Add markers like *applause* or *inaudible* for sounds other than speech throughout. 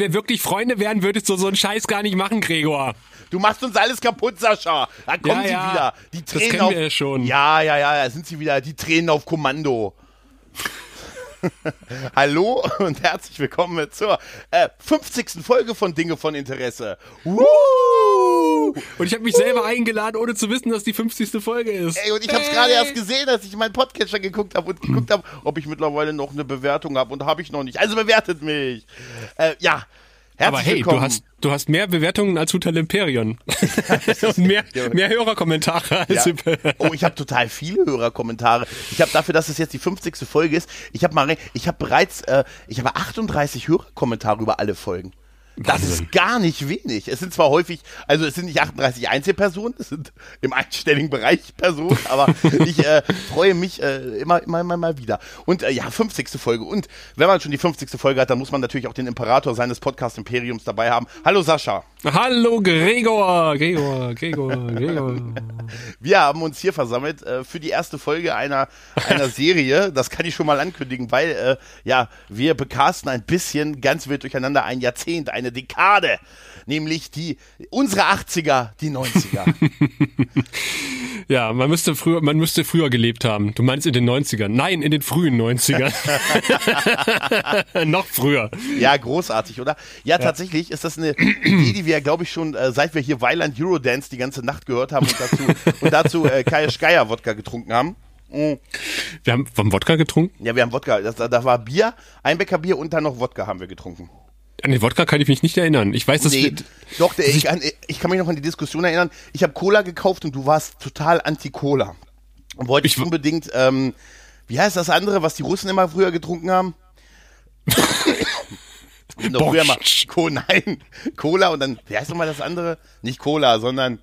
Wenn wir wirklich Freunde wären, würdest du so einen Scheiß gar nicht machen, Gregor. Du machst uns alles kaputt, Sascha. Da kommen Ja, sie ja. wieder. Die Das Tränen kennen auf, wir ja schon. Ja, ja, ja, da sind sie wieder. Die Tränen auf Kommando. *laughs* Hallo und herzlich willkommen zur äh, 50. Folge von Dinge von Interesse. Woo! Und ich habe mich selber eingeladen, ohne zu wissen, dass die 50. Folge ist. Ey, und ich habe es gerade erst gesehen, als ich meinen Podcatcher geguckt habe und geguckt habe, ob ich mittlerweile noch eine Bewertung habe und habe ich noch nicht. Also bewertet mich. Äh, ja. Herzlich Aber hey, willkommen. du hast, du hast mehr Bewertungen als Hotel Imperion. *laughs* *laughs* Und mehr, mehr Hörerkommentare als Ja. Oh, ich habe total viele Hörerkommentare. Ich habe dafür, dass es jetzt die 50. Folge ist, ich habe mal, re- ich habe bereits, äh, ich habe 38 Hörerkommentare über alle Folgen. Das Wahnsinn. ist gar nicht wenig. Es sind zwar häufig, also es sind nicht 38 Einzelpersonen, es sind im einstelligen Bereich Personen, *laughs* aber ich äh, freue mich äh, immer, immer, immer mal wieder. Und äh, ja, 50. Folge. Und wenn man schon die 50. Folge hat, dann muss man natürlich auch den Imperator seines Podcast Imperiums dabei haben. Hallo Sascha. Hallo Gregor, Gregor, Gregor, Gregor. Wir haben uns hier versammelt äh, für die erste Folge einer, einer *laughs* Serie. Das kann ich schon mal ankündigen, weil äh, ja, wir bekasten ein bisschen ganz wild durcheinander ein Jahrzehnt, eine Dekade. Nämlich die unsere 80er, die 90er. *laughs* Ja, man müsste früher, man müsste früher gelebt haben. Du meinst in den 90ern? Nein, in den frühen 90ern. *laughs* Noch früher. ja, großartig, oder? Ja, tatsächlich ist das eine Idee, die wir, glaube ich, schon äh, seit wir hier Weiland Eurodance die ganze Nacht gehört haben und dazu, und dazu äh, Kai Schreier Wodka getrunken haben. Mm. Wir haben vom Wodka getrunken. Ja, wir haben Wodka, das, da war Bier, Einbecker Bier und dann noch Wodka haben wir getrunken. An den Wodka kann ich mich nicht erinnern. Ich weiß, dass Nee, doch, der, ich, kann, ich kann mich noch an die Diskussion erinnern. Ich habe Cola gekauft und du warst total anti-Cola. Und wolltest Ich unbedingt, ähm, wie heißt das andere, was die Russen immer früher getrunken haben? *laughs* Noch früher mal. Co nein, Cola und dann, wie heißt nochmal das andere? Nicht Cola, sondern,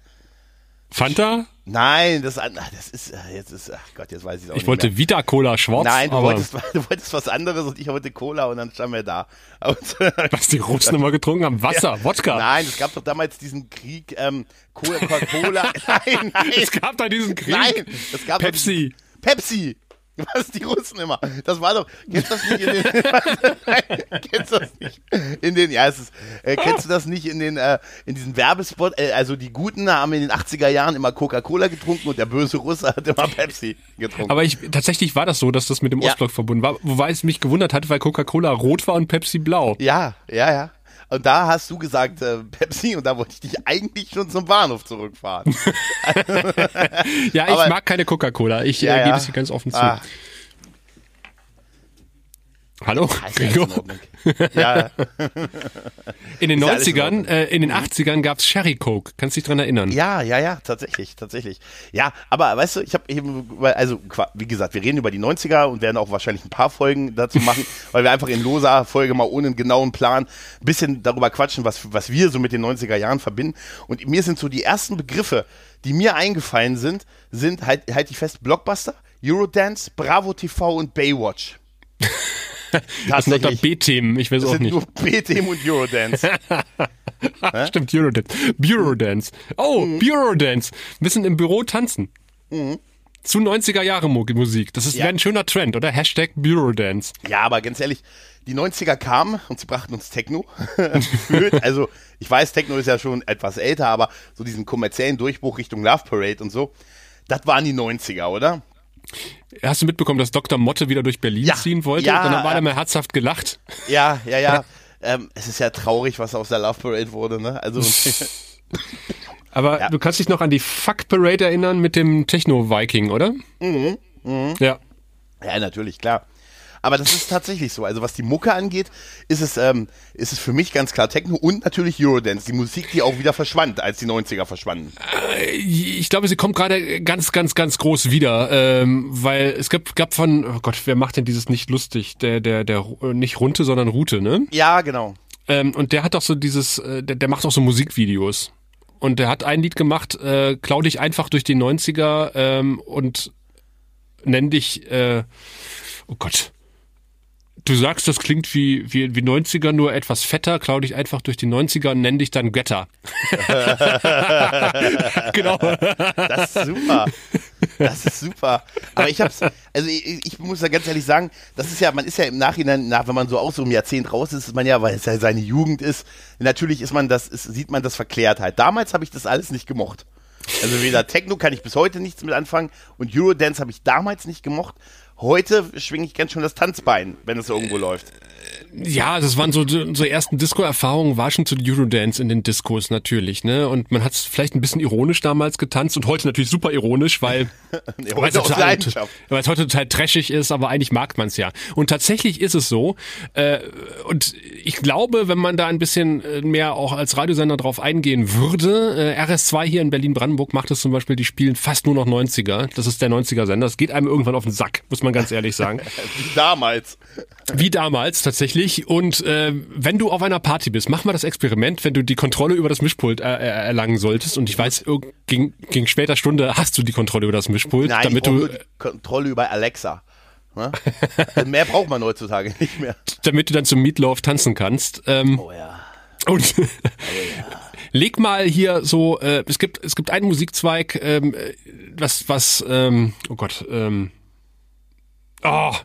Fanta. nein, das, ach, das ist, äh, jetzt ist, ach Gott, jetzt weiß ich auch Ich nicht wollte mehr. Vita Cola schwarz. Nein, du aber wolltest, *laughs* du wolltest was anderes und ich wollte Cola und dann standen wir da. Und, *laughs* was die Russen immer getrunken haben. Wasser, Wodka. Nein, es gab doch damals diesen Krieg, ähm, Coca-Cola. *laughs* nein, nein. Es gab da diesen Krieg. Nein, es gab Pepsi. diesen- Pepsi. *laughs* Was die Russen immer. Das war doch. Kennst du das nicht in den. *laughs* Nein, kennst du das nicht in den. Ja, es ist. Äh, kennst du das nicht in den äh, in diesen Werbespot? Äh, also die Guten haben in den 80er Jahren immer Coca-Cola getrunken und der böse Russe hat immer Pepsi getrunken. Aber ich, tatsächlich war das so, dass das mit dem Ja. Ostblock verbunden war. Wobei es mich gewundert hat, weil Coca-Cola rot war und Pepsi blau. ja, ja, ja. Und da hast du gesagt äh, Pepsi und da wollte ich dich eigentlich schon zum Bahnhof zurückfahren. *laughs* Ja, ich Aber- mag keine Coca-Cola. Ich Ja, äh, gebe es hier ganz offen zu. Ah. Hallo, Gregor. Ja, *laughs* In den Ist ja alles in 90ern, Ordnung. äh, in den 80ern gab's Sherry Coke. Kannst dich dran erinnern? Ja, ja, ja, tatsächlich, tatsächlich. Ja, aber weißt du, ich habe eben, also wie gesagt, wir reden über die 90er und werden auch wahrscheinlich ein paar Folgen dazu machen, *laughs* weil wir einfach in loser Folge mal ohne einen genauen Plan ein bisschen darüber quatschen, was, was wir so mit den 90er Jahren verbinden. Und mir sind so die ersten Begriffe, die mir eingefallen sind, sind, halt, halt ich fest, Blockbuster, Eurodance, Bravo TV und Baywatch. *laughs* *laughs* Das sind unter B-Themen, ich weiß Das auch sind nicht. nur BTM und Eurodance. *laughs* Stimmt, Eurodance. Bureau-Dance. Oh, Mhm. Bureau-Dance. Ein bisschen im Büro tanzen. Zu 90er Jahre Mu- Musik. Das ist Ja. ein schöner Trend, oder? Hashtag Bureau-Dance. Ja, aber ganz ehrlich, die 90er kamen und sie brachten uns Techno. *laughs* Also, ich weiß, Techno ist ja schon etwas älter, aber so diesen kommerziellen Durchbruch Richtung Love Parade und so, das waren die 90er, oder? Hast du mitbekommen, dass Dr. Motte wieder durch Berlin Ja. ziehen wollte? Ja, Dann war äh, er mal herzhaft gelacht. Ja, ja, ja. ähm, es ist ja traurig, was aus der Love Parade wurde, ne? Also, *laughs* Aber Ja. du kannst dich noch an die Fuck Parade erinnern mit dem Techno-Viking, oder? Mhm, Ja. ja, natürlich, klar. Aber das ist tatsächlich so. Also was die Mucke angeht, ist es, ähm, ist es für mich ganz klar Techno und natürlich Eurodance. Die Musik, die auch wieder verschwand, als die 90er verschwanden. Ich glaube, sie kommt gerade ganz, ganz, ganz groß wieder, ähm, weil es gab, gab von, oh Gott, wer macht denn dieses nicht lustig? Der, der, der, äh, nicht Runte, sondern Rute, ne? Ja, genau. Ähm, und der hat doch so dieses, äh, der, der macht auch so Musikvideos. Und der hat ein Lied gemacht, äh, klau dich einfach durch die 90er ähm, und nenn dich, äh, oh Gott. Du sagst, das klingt wie, wie, wie 90er, nur etwas fetter, klau dich einfach durch die 90er und nenn dich dann Götter. *laughs* genau. Das ist super. Das ist super. Aber ich hab's, also ich, ich, muss da ganz ehrlich sagen, das ist ja, man ist ja im Nachhinein, nach, wenn man so auch so im Jahrzehnt raus ist, ist man ja, weil es ja seine Jugend ist, natürlich ist man das, ist, sieht man das Verklärtheit. Damals habe ich das alles nicht gemocht. Also weder Techno kann ich bis heute nichts mit anfangen und Eurodance habe ich damals nicht gemocht. Heute schwinge ich ganz schön das Tanzbein, wenn es irgendwo läuft. Ja, das waren so so ersten Disco-Erfahrungen, war schon zu Eurodance in den Discos natürlich, ne? Und man hat es vielleicht ein bisschen ironisch damals getanzt und heute natürlich super ironisch, weil *laughs* weil es total, heute total trashig ist, aber eigentlich mag man es ja. Und tatsächlich ist es so. Äh, und ich glaube, wenn man da ein bisschen äh, mehr auch als Radiosender drauf eingehen würde, äh, RS2 hier in Berlin-Brandenburg macht es zum Beispiel, die spielen fast nur noch 90er. Das ist der 90er-Sender. Das geht einem irgendwann auf den Sack, muss man ganz ehrlich sagen. *laughs* Wie damals. Wie damals tatsächlich. Und äh, wenn du auf einer Party bist, mach mal das Experiment, wenn du die Kontrolle über das Mischpult äh, erlangen solltest. Und ich weiß, gegen, gegen später Stunde hast du die Kontrolle über das Mischpult, Nein, damit du Kontrolle über Alexa. Ne? *laughs* mehr braucht man heutzutage nicht mehr. Damit du dann zum Meatloaf tanzen kannst. Ähm, oh ja. Und oh ja. *laughs* leg mal hier so, äh, es gibt es gibt einen Musikzweig, ähm, was was, ähm, oh Gott, ähm, Oh,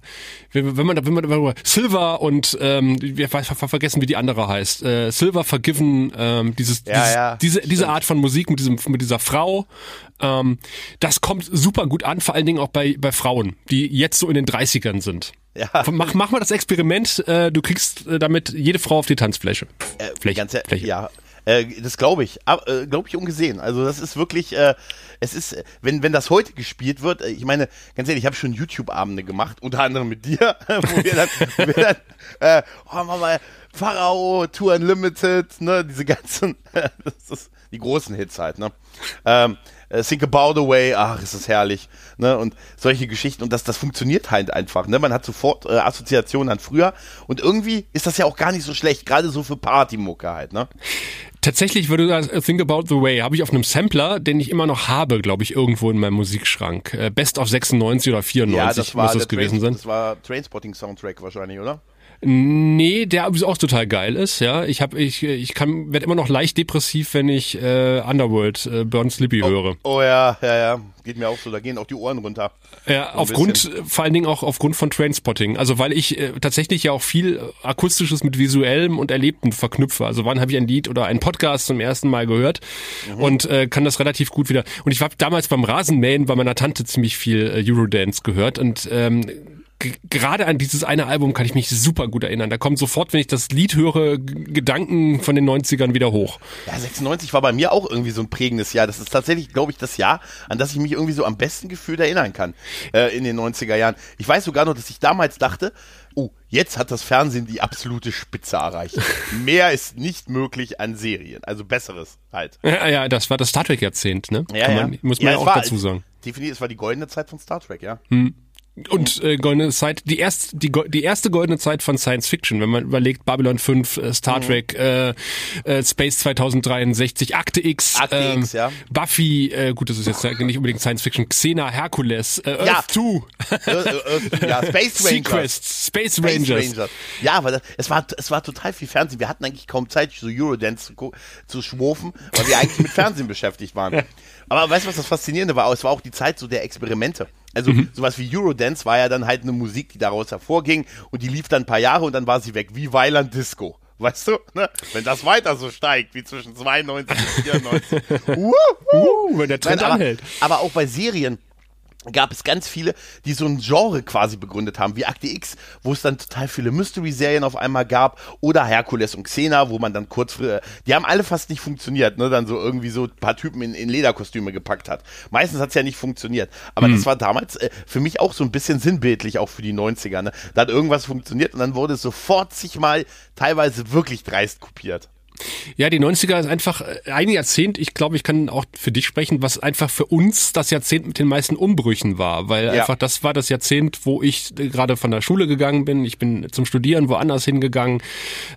wenn man, wenn man, wenn man Silver und ähm, wir ver vergessen, wie die andere heißt. Äh, Silver Forgiven, ähm, dieses, ja, dieses ja, diese, diese Art von Musik mit diesem, mit dieser Frau, ähm, das kommt super gut an, vor allen Dingen auch bei, bei Frauen, die jetzt so in den 30ern sind. Ja. Mach, mach mal das Experiment, äh, du kriegst äh, damit jede Frau auf die Tanzfläche. Äh, Fläche, ganz, Fläche. Ja, äh, das glaube ich, äh, glaube ich ungesehen. Also das ist wirklich, äh, es ist, wenn wenn das heute gespielt wird, äh, ich meine, ganz ehrlich, ich habe schon YouTube-Abende gemacht, unter anderem mit dir, *laughs* wo wir dann, wir dann äh, oh, mal Pharao, Tour Unlimited, ne, diese ganzen, *laughs* das ist die großen Hits halt, ne. Ähm, äh, Think About a Way, ach, ist das herrlich, ne, und solche Geschichten und das, das funktioniert halt einfach, ne, man hat sofort äh, Assoziationen an früher und irgendwie ist das ja auch gar nicht so schlecht, gerade so für Partymucke halt, ne. Tatsächlich würde das Think About the Way habe ich auf einem Sampler, den ich immer noch habe, glaube ich, irgendwo in meinem Musikschrank. Äh, Best of 96 oder 94 ja, das war muss das gewesen Train, sein. Das war Trainspotting Soundtrack wahrscheinlich, oder? Nee, der auch total geil ist, ja. Ich habe ich ich kann werde immer noch leicht depressiv, wenn ich äh, Underworld äh, Burn Slippy oh, höre. Oh ja, ja, ja, geht mir auch so, da gehen auch die Ohren runter. Ja, so aufgrund bisschen. vor allen Dingen auch aufgrund von Trainspotting, also weil ich äh, tatsächlich ja auch viel akustisches mit visuellem und erlebtem verknüpfe. Also wann habe ich ein Lied oder einen Podcast zum ersten Mal gehört mhm. und äh, kann das relativ gut wieder. Und ich habe damals beim Rasenmähen bei meiner Tante ziemlich viel äh, Eurodance gehört und ähm, gerade an dieses eine Album kann ich mich super gut erinnern. Da kommen sofort, wenn ich das Lied höre, Gedanken von den 90ern wieder hoch. Ja, 96 war bei mir auch irgendwie so ein prägendes Jahr. Das ist tatsächlich, glaube ich, das Jahr, an das ich mich irgendwie so am besten gefühlt erinnern kann äh, in den 90er Jahren. Ich weiß sogar noch, dass ich damals dachte, oh, jetzt hat das Fernsehen die absolute Spitze erreicht. *laughs* Mehr ist nicht möglich an Serien, also besseres halt. Ja, ja das war das Star Trek Jahrzehnt, ne? Ja, man, ja. Muss man ja, ja auch war, dazu sagen. Definitiv, es war die goldene Zeit von Star Trek, ja. Hm. Und äh, goldene Zeit, die erste, die, die erste goldene Zeit von Science Fiction, wenn man überlegt, Babylon 5, äh, Star mhm. Trek, äh, äh, Space 2063, Akte X, Akte ähm, X ja. Buffy, äh, gut, das ist jetzt nicht unbedingt Science Fiction, Xena, Hercules, äh, Earth ja. 2, Earth, ja, *laughs* Space Rangers. Sequest, Space, Space Rangers. Rangers. Ja, aber das, es war es war total viel Fernsehen. Wir hatten eigentlich kaum Zeit, so Eurodance zu, zu schwurfen, weil wir eigentlich mit Fernsehen *laughs* beschäftigt waren. Aber weißt du, was das Faszinierende war? Es war auch die Zeit so der Experimente. Also mhm. sowas wie Eurodance war ja dann halt eine Musik, die daraus hervorging und die lief dann ein paar Jahre und dann war sie weg, wie Weiland Disco. Weißt du, ne? wenn das weiter so steigt wie zwischen 92 und 94, uh, uh, wenn der Trend Nein, aber, anhält. Aber auch bei Serien, gab es ganz viele, die so ein Genre quasi begründet haben, wie Akte X, wo es dann total viele Mystery-Serien auf einmal gab, oder Herkules und Xena, wo man dann kurz, die haben alle fast nicht funktioniert, ne, dann so irgendwie so ein paar Typen in, in Lederkostüme gepackt hat. Meistens hat's ja nicht funktioniert, aber hm. das war damals äh, für mich auch so ein bisschen sinnbildlich, auch für die 90er, ne, da hat irgendwas funktioniert und dann wurde es sofort sich mal teilweise wirklich dreist kopiert. Ja, die 90er ist einfach äh, ein Jahrzehnt, ich glaube, ich kann auch für dich sprechen, was einfach für uns das Jahrzehnt mit den meisten Umbrüchen war, weil ja. einfach das war das Jahrzehnt, wo ich äh, gerade von der Schule gegangen bin, ich bin zum Studieren woanders hingegangen.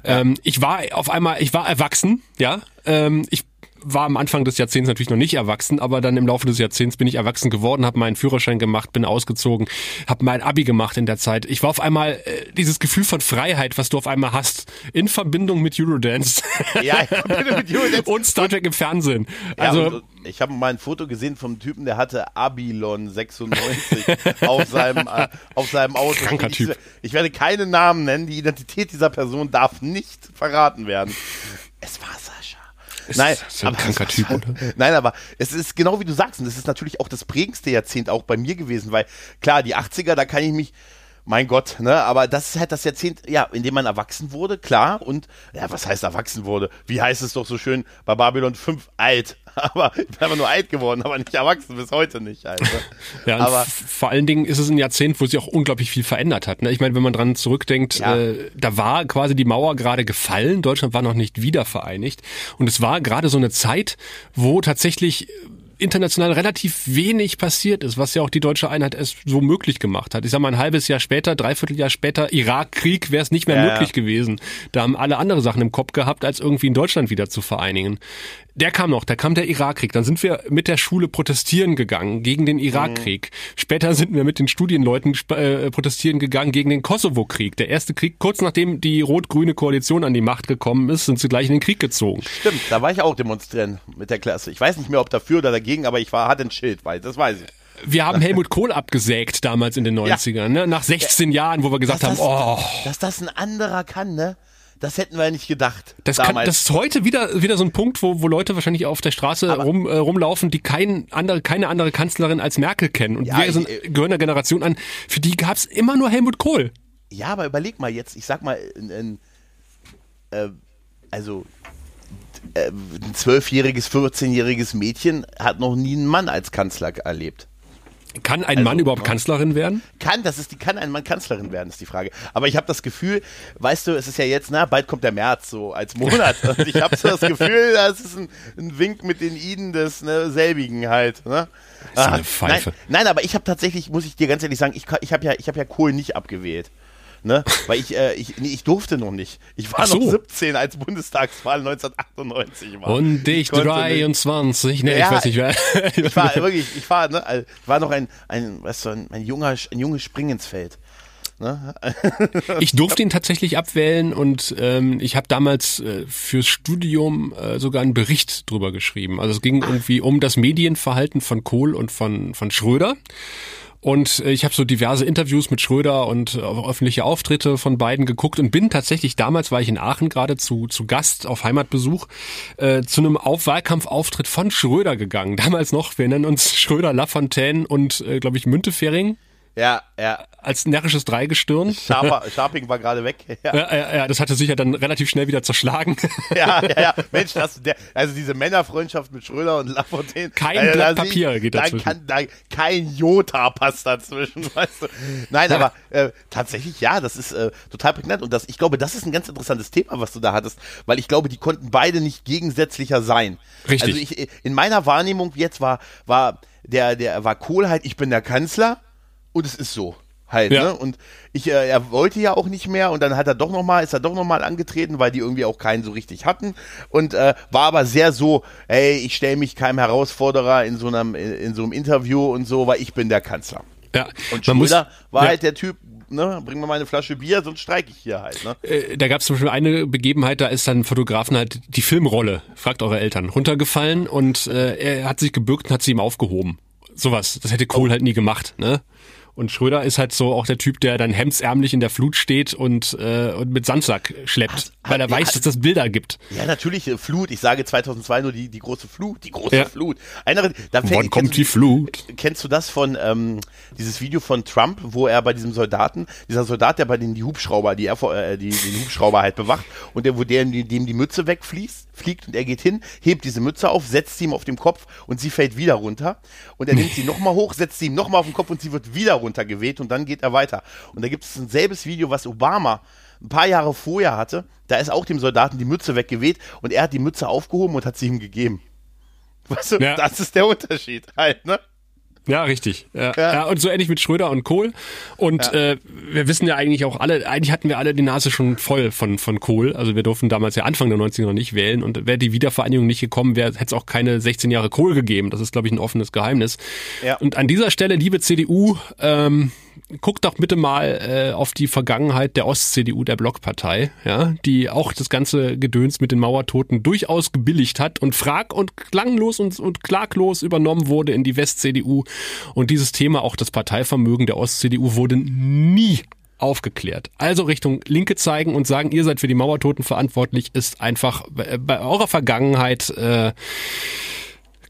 Ja. Ähm, ich war auf einmal, ich war erwachsen, ja, ähm, ich war am Anfang des Jahrzehnts natürlich noch nicht erwachsen, aber dann im Laufe des Jahrzehnts bin ich erwachsen geworden, habe meinen Führerschein gemacht, bin ausgezogen, habe mein Abi gemacht in der Zeit. Ich war auf einmal äh, dieses Gefühl von Freiheit, was du auf einmal hast, in Verbindung mit Eurodance. Ja, in Verbindung mit Eurodance. und Star Trek im Fernsehen. Ja, Also und, ich habe mal ein Foto gesehen vom Typen, der hatte Abilon 96 *laughs* auf seinem äh, auf seinem Auto. Kranker ich, Typ. Ich werde keine Namen nennen. Die Identität dieser Person darf nicht verraten werden. Es war Sascha. Nein, ist ja ein aber kranker es Typ, war- oder? Nein, aber es ist genau wie du sagst, und es ist natürlich auch das prägendste Jahrzehnt auch bei mir gewesen, weil klar, die 80er, da kann ich mich, mein Gott, ne, aber das ist halt das Jahrzehnt, ja, in dem man erwachsen wurde, klar, und, ja, was heißt erwachsen wurde? Wie heißt es doch so schön bei Babylon 5, alt, *laughs* aber ich bin einfach nur alt geworden, aber nicht erwachsen, bis heute nicht, ne? Ja, aber, vor allen Dingen ist es ein Jahrzehnt, wo sich auch unglaublich viel verändert hat. Ne? Ich meine, wenn man dran zurückdenkt, Ja. äh, da war quasi die Mauer gerade gefallen, Deutschland war noch nicht wieder vereinigt. Und es war gerade so eine Zeit, wo tatsächlich international relativ wenig passiert ist, was ja auch die deutsche Einheit erst so möglich gemacht hat. Ich sag mal, ein halbes Jahr später, dreiviertel Jahr später, Irakkrieg, wäre es nicht mehr Ja, möglich ja. gewesen. Da haben alle andere Sachen im Kopf gehabt, als irgendwie in Deutschland wieder zu vereinigen. Der kam noch, da kam der Irakkrieg. Dann sind wir mit der Schule protestieren gegangen gegen den Irakkrieg. Später sind wir mit den Studienleuten äh, protestieren gegangen gegen den Kosovo-Krieg. Der erste Krieg, kurz nachdem die rot-grüne Koalition an die Macht gekommen ist, sind sie gleich in den Krieg gezogen. stimmt, da war ich auch demonstrieren mit der Klasse. Ich weiß nicht mehr, ob dafür oder dagegen, aber ich war, hatte ein Schild, weil, das weiß ich. Wir haben Helmut Kohl abgesägt damals in den 90ern, ne? nach 16 Jahren, wo wir gesagt Dass haben, das, oh, dass das ein anderer kann, ne? Das hätten wir ja nicht gedacht. Das, kann, das ist heute wieder, wieder so ein Punkt, wo, wo Leute wahrscheinlich auf der Straße rum, äh, rumlaufen, die kein andere, keine andere Kanzlerin als Merkel kennen. Und Ja, wir sind, ich- gehören der Generation an, für die gab's immer nur Helmut Kohl. Ja, aber überleg mal jetzt, ich sag mal, ein, ein, äh, also äh, ein zwölfjähriges, 14-jähriges Mädchen hat noch nie einen Mann als Kanzler erlebt. Kann ein Mann überhaupt Kanzlerin werden? Kann, das ist die, kann ein Mann Kanzlerin werden, ist die Frage. Aber ich habe das Gefühl, weißt du, es ist ja jetzt, na, bald kommt der März so als Monat. *laughs* Und ich habe so das Gefühl, das ist ein, ein Wink mit den Iden des ne, selbigen halt. Ne? ist eine Pfeife. Nein, nein, aber ich habe tatsächlich, muss ich dir ganz ehrlich sagen, ich, ich habe ja, ich habe ja Kohl nicht abgewählt. Ne? Weil ich, äh, ich, nee, ich durfte noch nicht. Ich war so. noch 17, als Bundestagswahl 1998 war. Und ich nicht. 23, ne, Ja, ich weiß nicht wer. *laughs* Ich war wirklich, ich war, ne, also, ich war noch ein, ein, weißt du, ein, ein junger, ein junges Spring ins Feld. Ne? *laughs* Ich durfte ihn tatsächlich abwählen und ähm, ich habe damals äh, fürs Studium äh, sogar einen Bericht drüber geschrieben. Also es ging irgendwie um das Medienverhalten von Kohl und von, von Schröder. Und äh, ich habe so diverse Interviews mit Schröder und äh, öffentliche Auftritte von beiden geguckt und bin tatsächlich, damals war ich in Aachen gerade zu, zu Gast auf Heimatbesuch, äh, zu einem auf Wahlkampfauftritt von Schröder gegangen. *laughs* Damals noch, wir nennen uns Schröder, Lafontaine und, äh, glaube ich, Müntefering Ja, ja. als närrisches Dreigestirn. Sharper, Sharping *laughs* war gerade weg. Ja, Ja, ja, ja, das hatte sich ja dann relativ schnell wieder zerschlagen. *laughs* ja, ja. ja. *laughs* Mensch, das, der, also diese Männerfreundschaft mit Schröder und Lafontaine. Kein also, Blatt Papier ich- geht da dazwischen. Kann, da, kein Jota passt dazwischen, weißt du. Nein, aber äh, tatsächlich, ja, das ist äh, total prägnant. Und das, ich glaube, das ist ein ganz interessantes Thema, was du da hattest, weil ich glaube, die konnten beide nicht gegensätzlicher sein. Richtig. Also ich, in meiner Wahrnehmung jetzt war, war der, der war Kohl halt, ich bin der Kanzler und es ist so. Halt, Ja. ne? Und ich, äh, er wollte ja auch nicht mehr und dann hat er doch noch mal, ist er doch noch mal angetreten, weil die irgendwie auch keinen so richtig hatten und äh, war aber sehr so, ey, ich stelle mich keinem Herausforderer in so einem in, in so einem Interview und so, weil ich bin der Kanzler. Ja, Und man muss, Schröder war ja, halt der Typ, ne, bring mir mal eine Flasche Bier, sonst streike ich hier halt, ne? äh, da gab es zum Beispiel eine Begebenheit, da ist dann Fotografen halt die Filmrolle, fragt eure Eltern, runtergefallen und äh, er hat sich gebückt und hat sie ihm aufgehoben. Sowas, das hätte Oh. Kohl halt nie gemacht, ne? Und Schröder ist halt so auch der Typ, der dann hemdsärmlich in der Flut steht und, äh, und mit Sandsack schleppt, Hat- weil er hat- weiß, hat- dass das Bilder gibt. Ja, natürlich, äh, Flut. Ich sage 2002 nur die, die große Flut, die große Ja. Flut. Einer, da fängt- Wann kommt du die Flut? Kennst du das von, ähm, dieses Video von Trump, wo er bei diesem Soldaten, dieser Soldat, der bei den die Hubschrauber, die, äh, die den Hubschrauber halt bewacht und der, wo der, dem die Mütze wegfließt, fliegt und er geht hin, hebt diese Mütze auf, setzt sie ihm auf dem Kopf und sie fällt wieder runter und er nimmt sie nochmal hoch, setzt sie ihm nochmal auf den Kopf und sie wird wieder runtergeweht und dann geht er weiter. Und da gibt es ein selbes Video, was Obama ein paar Jahre vorher hatte, da ist auch dem Soldaten die Mütze weggeweht und er hat die Mütze aufgehoben und hat sie ihm gegeben. Weißt du, Ja. das ist der Unterschied halt, ne? Ja, richtig. Ja, ja. ja, und so ähnlich mit Schröder und Kohl. Und ja. äh, wir wissen ja eigentlich auch alle, eigentlich hatten wir alle die Nase schon voll von, von Kohl. Also wir durften damals ja Anfang der 90er noch nicht wählen. Und wäre die Wiedervereinigung nicht gekommen, wäre, hätte es auch keine 16 Jahre Kohl gegeben. Das ist, glaube ich, ein offenes Geheimnis. Ja. Und an dieser Stelle, liebe CDU, ähm, guckt doch bitte mal äh, auf die Vergangenheit der Ost-CDU, der Blockpartei, ja, die auch das ganze Gedöns mit den Mauertoten durchaus gebilligt hat und frag- und klanglos und, und klaglos übernommen wurde in die West-CDU. Und dieses Thema, auch das Parteivermögen der Ost-CDU, wurde nie aufgeklärt. Also Richtung Linke zeigen und sagen, ihr seid für die Mauertoten verantwortlich, ist einfach bei eurer Vergangenheit äh,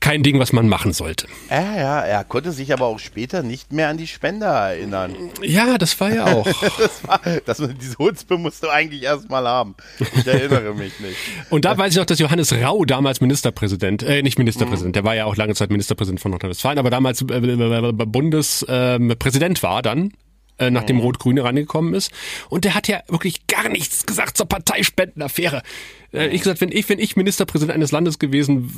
kein Ding, was man machen sollte. Ja, ja, er konnte sich aber auch später nicht mehr an die Spender erinnern. Ja, das war ja auch. *laughs* das war, das, diese Hutzpe musst du eigentlich erstmal haben. Ich erinnere mich nicht. Und da weiß ich auch, dass Johannes Rau damals Ministerpräsident, äh, nicht Ministerpräsident, mhm. der war ja auch lange Zeit Ministerpräsident von Nordrhein-Westfalen, aber damals äh, Bundespräsident war dann äh, nachdem mhm. Rot-Grüne rangekommen ist. Und der hat ja wirklich gar nichts gesagt zur Parteispendenaffäre. Äh, ich gesagt, wenn ich, wenn ich Ministerpräsident eines Landes gewesen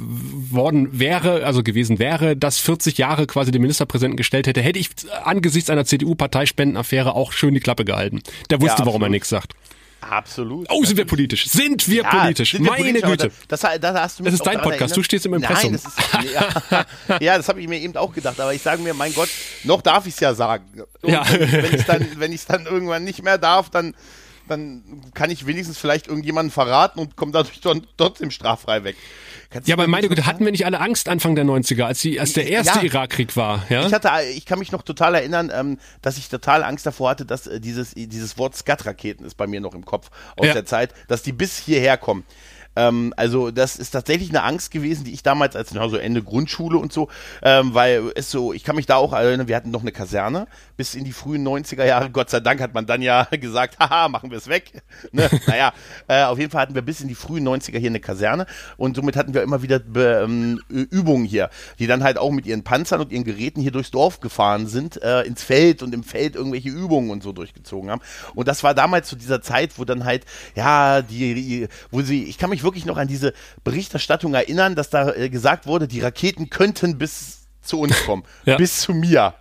worden wäre, also gewesen wäre, das 40 Jahre quasi den Ministerpräsidenten gestellt hätte, hätte ich angesichts einer CDU-Parteispendenaffäre auch schön die Klappe gehalten. Der wusste, ja, warum er nichts sagt. Absolut. Oh, sind wir politisch. Sind wir ja, politisch. Sind wir Meine politisch, Güte. Das, das, das, hast du das ist dein Podcast. Erinnert. Du stehst im Impressum. Nein, das ist, ja, *laughs* ja, das habe ich mir eben auch gedacht. Aber ich sage mir, mein Gott, noch darf ich es ja sagen. Und ja. Wenn ich dann, wenn ich dann irgendwann nicht mehr darf, dann dann kann ich wenigstens vielleicht irgendjemanden verraten und komme dadurch trotzdem straffrei weg. Kannst ja, aber meine Güte, hatten wir nicht alle Angst Anfang der 90er, als, die, als der erste ja, Irakkrieg war? Ja? Ich, hatte, ich kann mich noch total erinnern, ähm, dass ich total Angst davor hatte, dass äh, dieses, dieses Wort Skat-Raketen ist bei mir noch im Kopf aus ja. der Zeit, dass die bis hierher kommen. Ähm, also das ist tatsächlich eine Angst gewesen, die ich damals als na, so Ende Grundschule und so, ähm, weil es so, ich kann mich da auch erinnern, wir hatten noch eine Kaserne bis in die frühen 90er Jahre. Gott sei Dank hat man dann ja *laughs* gesagt, haha, machen wir es weg. *laughs* Ne? naja, äh, auf jeden Fall hatten wir bis in die frühen 90er hier eine Kaserne und somit hatten wir immer wieder ähm, Übungen hier, die dann halt auch mit ihren Panzern und ihren Geräten hier durchs Dorf gefahren sind, äh, ins Feld und im Feld irgendwelche Übungen und so durchgezogen haben. Und das war damals zu dieser Zeit, wo dann halt, ja, die, wo sie, ich kann mich wirklich noch an diese Berichterstattung erinnern, dass da äh, gesagt wurde, die Raketen könnten bis zu uns kommen, *laughs* ja. bis zu mir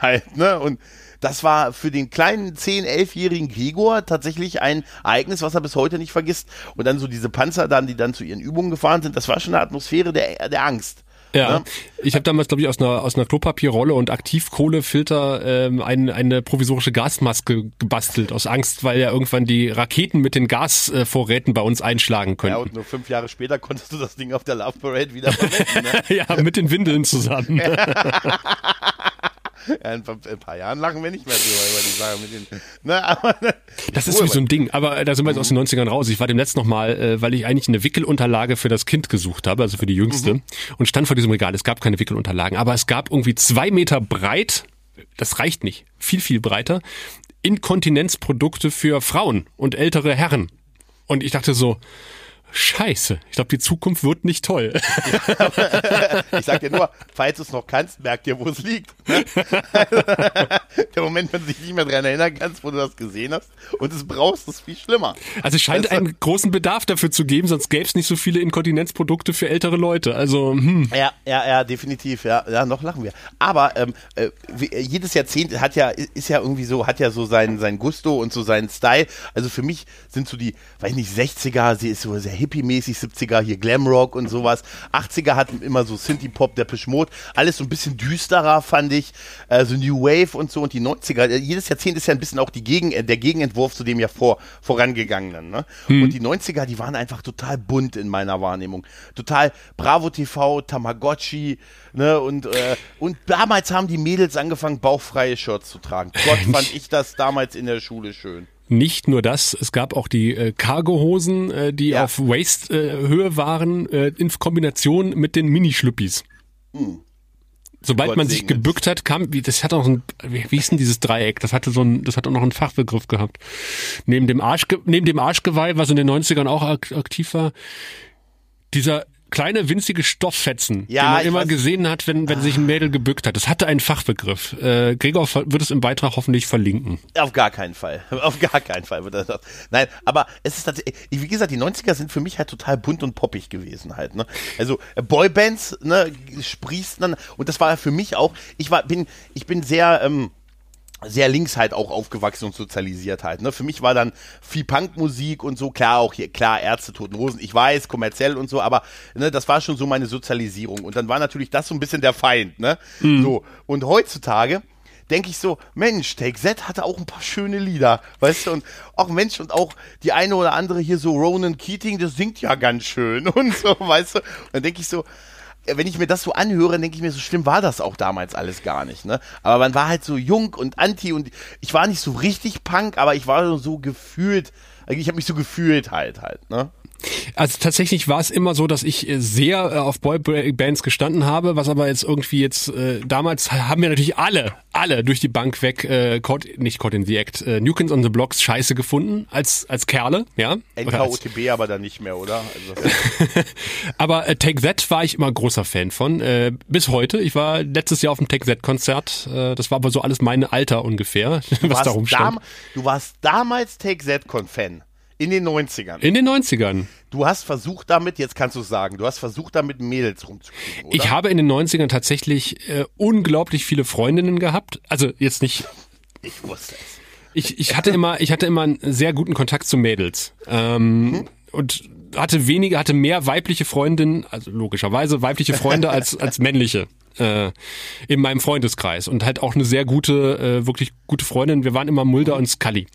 halt, ne? Und das war für den kleinen 10-, 11-jährigen Gregor tatsächlich ein Ereignis, was er bis heute nicht vergisst. Und dann so diese Panzer dann, die dann zu ihren Übungen gefahren sind, das war schon eine Atmosphäre der, der Angst. Ja, ne? ich habe damals, glaube ich, aus einer, aus einer Klopapierrolle und Aktivkohlefilter ähm, eine, eine provisorische Gasmaske gebastelt, aus Angst, weil ja irgendwann die Raketen mit den Gasvorräten bei uns einschlagen können. Ja, und nur fünf Jahre später konntest du das Ding auf der Love Parade wieder verwenden. Ne? *laughs* ja, mit den Windeln zusammen. *laughs* *laughs* Ja, in, ein paar Jahren lachen wir nicht mehr drüber über die Sache mit den. Ne, aber, *laughs* das ist wie so ein Ding, aber da sind wir jetzt aus den 90ern raus. Ich war dem letzten nochmal, äh, weil ich eigentlich eine Wickelunterlage für das Kind gesucht habe, also für die Jüngste, mhm. und stand vor diesem Regal. Es gab keine Wickelunterlagen, aber es gab irgendwie zwei Meter breit, das reicht nicht, viel, viel breiter, Inkontinenzprodukte für Frauen und ältere Herren. Und ich dachte so, Scheiße, ich glaube, die Zukunft wird nicht toll. *laughs* ich sag dir nur, falls du es noch kannst, merk dir, wo es liegt. *laughs* Der Moment, wenn du dich nicht mehr daran erinnern kannst, wo du das gesehen hast und es brauchst, ist viel schlimmer. Also es scheint also, einen großen Bedarf dafür zu geben, sonst gäbe es nicht so viele Inkontinenzprodukte für ältere Leute. Also hm. Ja, ja, ja, definitiv. Ja, ja noch lachen wir. Aber ähm, äh, jedes Jahrzehnt hat ja, ist ja irgendwie so, hat ja so sein, sein Gusto und so seinen Style. Also für mich sind so die, weiß ich nicht, 60er, sie ist so sehr hippie-mäßig, 70er hier Glamrock und sowas. 80er hatten immer so Synthie-Pop, der Mode, alles so ein bisschen düsterer, fand ich. Äh, so New Wave und so und die 90er. Äh, jedes Jahrzehnt ist ja ein bisschen auch die Gegen, der Gegenentwurf zu dem ja vor, vorangegangenen. Ne? Hm. Und die 90er, die waren einfach total bunt in meiner Wahrnehmung. Total Bravo TV, Tamagotchi, ne? Und, äh, und damals haben die Mädels angefangen, bauchfreie Shirts zu tragen. *laughs* Gott, fand ich das damals in der Schule schön. Nicht nur das, es gab auch die äh, Cargohosen, äh, die ja. auf Waist-Höhe äh, waren, äh, in Kombination mit den Minischlüppis. Hm. Sobald Gott man sich gebückt hat, kam, wie, das hat auch ein, wie, wie hieß denn dieses Dreieck? Das hatte so ein, das hat auch noch einen Fachbegriff gehabt. Neben dem Arsch, neben dem Arschgeweih, was in den 90ern auch aktiv war, dieser kleine winzige Stofffetzen, Ja, die man immer weiß- gesehen hat, wenn, wenn sich ein Mädel gebückt hat. Das hatte einen Fachbegriff. Äh, Gregor wird es im Beitrag hoffentlich verlinken. Auf gar keinen Fall. *laughs* Auf gar keinen Fall wird das. das- Nein, aber es ist tatsächlich, wie gesagt, die 90er sind für mich halt total bunt und poppig gewesen halt, ne? Also äh, Boybands, ne, sprießen dann und das war für mich auch, ich war bin ich bin sehr ähm, sehr links halt auch aufgewachsen und sozialisiert halt. Ne? Für mich war dann viel Punkmusik und so, klar auch hier, klar, Ärzte, Toten Hosen, ich weiß, kommerziell und so, aber ne, das war schon so meine Sozialisierung. Und dann war natürlich das so ein bisschen der Feind, ne? So. Und heutzutage denke ich so, Mensch, Take Z hatte auch ein paar schöne Lieder, weißt du, und auch Mensch, und auch die eine oder andere hier so Ronan Keating, das singt ja ganz schön *laughs* und so, weißt du. Und dann denke ich so, wenn ich mir das so anhöre, denke ich mir, so schlimm war das auch damals alles gar nicht, ne? Aber man war halt so jung und anti und ich war nicht so richtig Punk, aber ich war so gefühlt, ich habe mich so gefühlt halt halt, ne? Also tatsächlich war es immer so, dass ich äh, sehr äh, auf Boybands gestanden habe, was aber jetzt irgendwie jetzt äh, damals haben wir natürlich alle, alle durch die Bank weg, äh, Caught, nicht Caught in the Act, äh, New Kids on the Blocks scheiße gefunden als als Kerle, ja. NKOTB aber dann nicht mehr, oder? Also *laughs* aber äh, Take That war ich immer großer Fan von, äh, bis heute. Ich war letztes Jahr auf dem Take That Konzert, äh, das war aber so alles mein Alter ungefähr, *laughs* was da rumstand. du warst damals Take Z-Con-Fan. In den 90ern. In den 90ern. Du hast versucht damit, jetzt kannst du es sagen, du hast versucht damit Mädels rumzukriegen, oder? Ich habe in den 90ern tatsächlich äh, unglaublich viele Freundinnen gehabt. Also jetzt nicht ich wusste es. Ich, ich hatte immer, ich hatte immer einen sehr guten Kontakt zu Mädels. Ähm, Und hatte weniger, hatte mehr weibliche Freundinnen, also logischerweise weibliche Freunde als, *laughs* als männliche. Äh, in meinem Freundeskreis und halt auch eine sehr gute, äh, wirklich gute Freundin. Wir waren immer Mulder und Scully.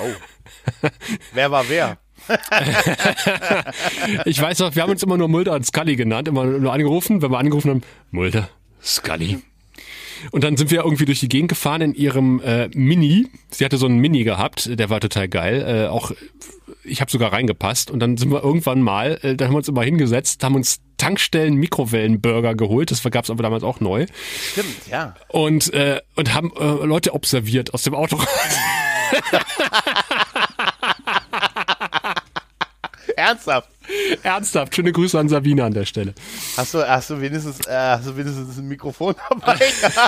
Oh. *laughs* wer war wer? *laughs* Ich weiß noch, wir haben uns immer nur Mulder und Scully genannt, immer nur angerufen, wenn wir angerufen haben, Mulder, Scully. Und dann sind wir irgendwie durch die Gegend gefahren in ihrem äh, Mini. Sie hatte so einen Mini gehabt, der war total geil. Äh, auch ich habe sogar reingepasst. Und dann sind wir irgendwann mal, äh, dann haben wir uns immer hingesetzt, haben uns Tankstellen Mikrowellenburger geholt. Das gab's aber damals auch neu. Stimmt, ja. Und äh, und haben äh, Leute observiert aus dem Auto. *laughs* Ernsthaft. *laughs* Ernsthaft. Schöne Grüße an Sabine an der Stelle. Hast du, hast du wenigstens, äh, hast du wenigstens ein Mikrofon dabei?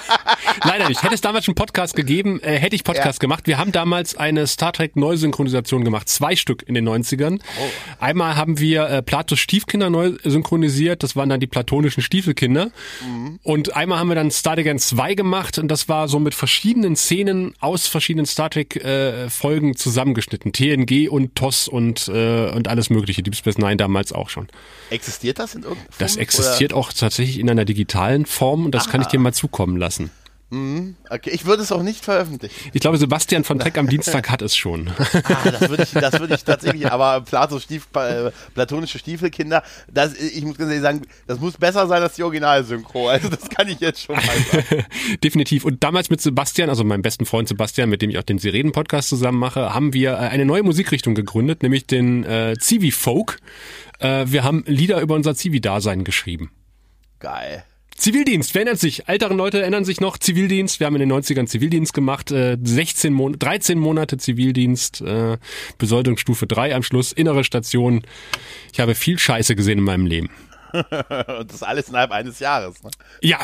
*laughs* Leider nicht. Hätte es damals schon einen Podcast gegeben, äh, hätte ich Podcast Ja. gemacht. Wir haben damals eine Star Trek Neusynchronisation gemacht, zwei Stück in den 90ern. Einmal haben wir äh, Platos Stiefkinder neu synchronisiert, das waren dann die platonischen Stiefelkinder. Und einmal haben wir dann Star Trek 2 gemacht und das war so mit verschiedenen Szenen aus verschiedenen Star Trek äh, Folgen zusammengeschnitten. TNG und TOS und äh, und alles mögliche. Deep Space Nine damals auch schon. Existiert das in irgendeiner Form? Das existiert auch tatsächlich in einer digitalen Form und das kann ich dir mal zukommen lassen. Oder? Okay, ich würde es auch nicht veröffentlichen. Ich glaube, Sebastian von Trek am Dienstag hat es schon. *laughs* Ah, das würde ich, das würde ich tatsächlich, aber Plato Stief, äh, platonische Stiefelkinder, das, ich muss ganz ehrlich sagen, das muss besser sein als die Originalsynchro. Also das kann ich jetzt schon mal sagen. *laughs* Definitiv. Und damals mit Sebastian, also meinem besten Freund Sebastian, mit dem ich auch den Sirenen-Podcast zusammen mache, haben wir äh, eine neue Musikrichtung gegründet, nämlich den äh, Zivi-Folk. Äh, wir haben Lieder über unser Zivi-Dasein geschrieben. Geil. Zivildienst, wer erinnert sich? Ältere Leute erinnern sich noch, Zivildienst. Wir haben in den 90ern Zivildienst gemacht, äh, 16 Mon 13 Monate Zivildienst, äh, Besoldungsstufe 3 am Schluss, innere Station. Ich habe viel Scheiße gesehen in meinem Leben. *laughs* Und das alles innerhalb eines Jahres. Ne? Ja.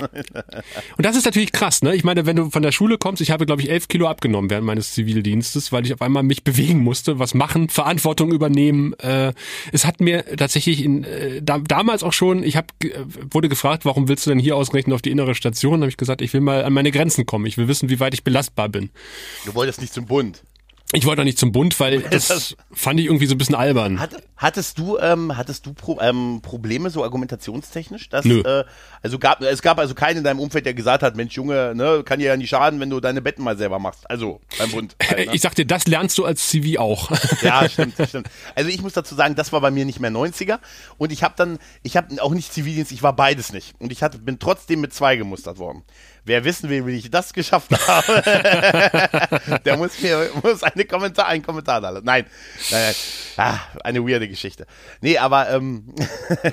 Und das ist natürlich krass, ne? Ich meine, wenn du von der Schule kommst, ich habe, glaube ich, elf Kilo abgenommen während meines Zivildienstes, weil ich auf einmal mich bewegen musste, was machen, Verantwortung übernehmen. Äh, es hat mir tatsächlich in, äh, da, damals auch schon, ich hab, ge- wurde gefragt, warum willst du denn hier ausgerechnet auf die innere Station? Da habe ich gesagt, ich will mal an meine Grenzen kommen. Ich will wissen, wie weit ich belastbar bin. Du wolltest nicht zum Bund. Ich wollte auch nicht zum Bund, weil das Das- fand ich irgendwie so ein bisschen albern. Hat, hattest du, ähm, hattest du Pro, ähm, Probleme so argumentationstechnisch? Dass, Nö. Äh, also gab, es gab also keinen in deinem Umfeld, der gesagt hat, Mensch Junge, ne, kann dir ja nicht schaden, wenn du deine Betten mal selber machst. Also beim Bund. *laughs* Halt, ne? Ich sag dir, das lernst du als Zivi auch. *laughs* Ja, stimmt, stimmt. Also ich muss dazu sagen, das war bei mir nicht mehr 90er und ich habe dann, ich habe auch nicht Zivildienst, ich war beides nicht und ich hatte, bin trotzdem mit zwei gemustert worden. Wer wissen will, wie ich das geschafft habe, *laughs* der muss mir muss eine Kommentar, einen Kommentar da lassen. Nein, nein, nein. Ah, eine weirde Geschichte. Nee, aber ähm, *laughs*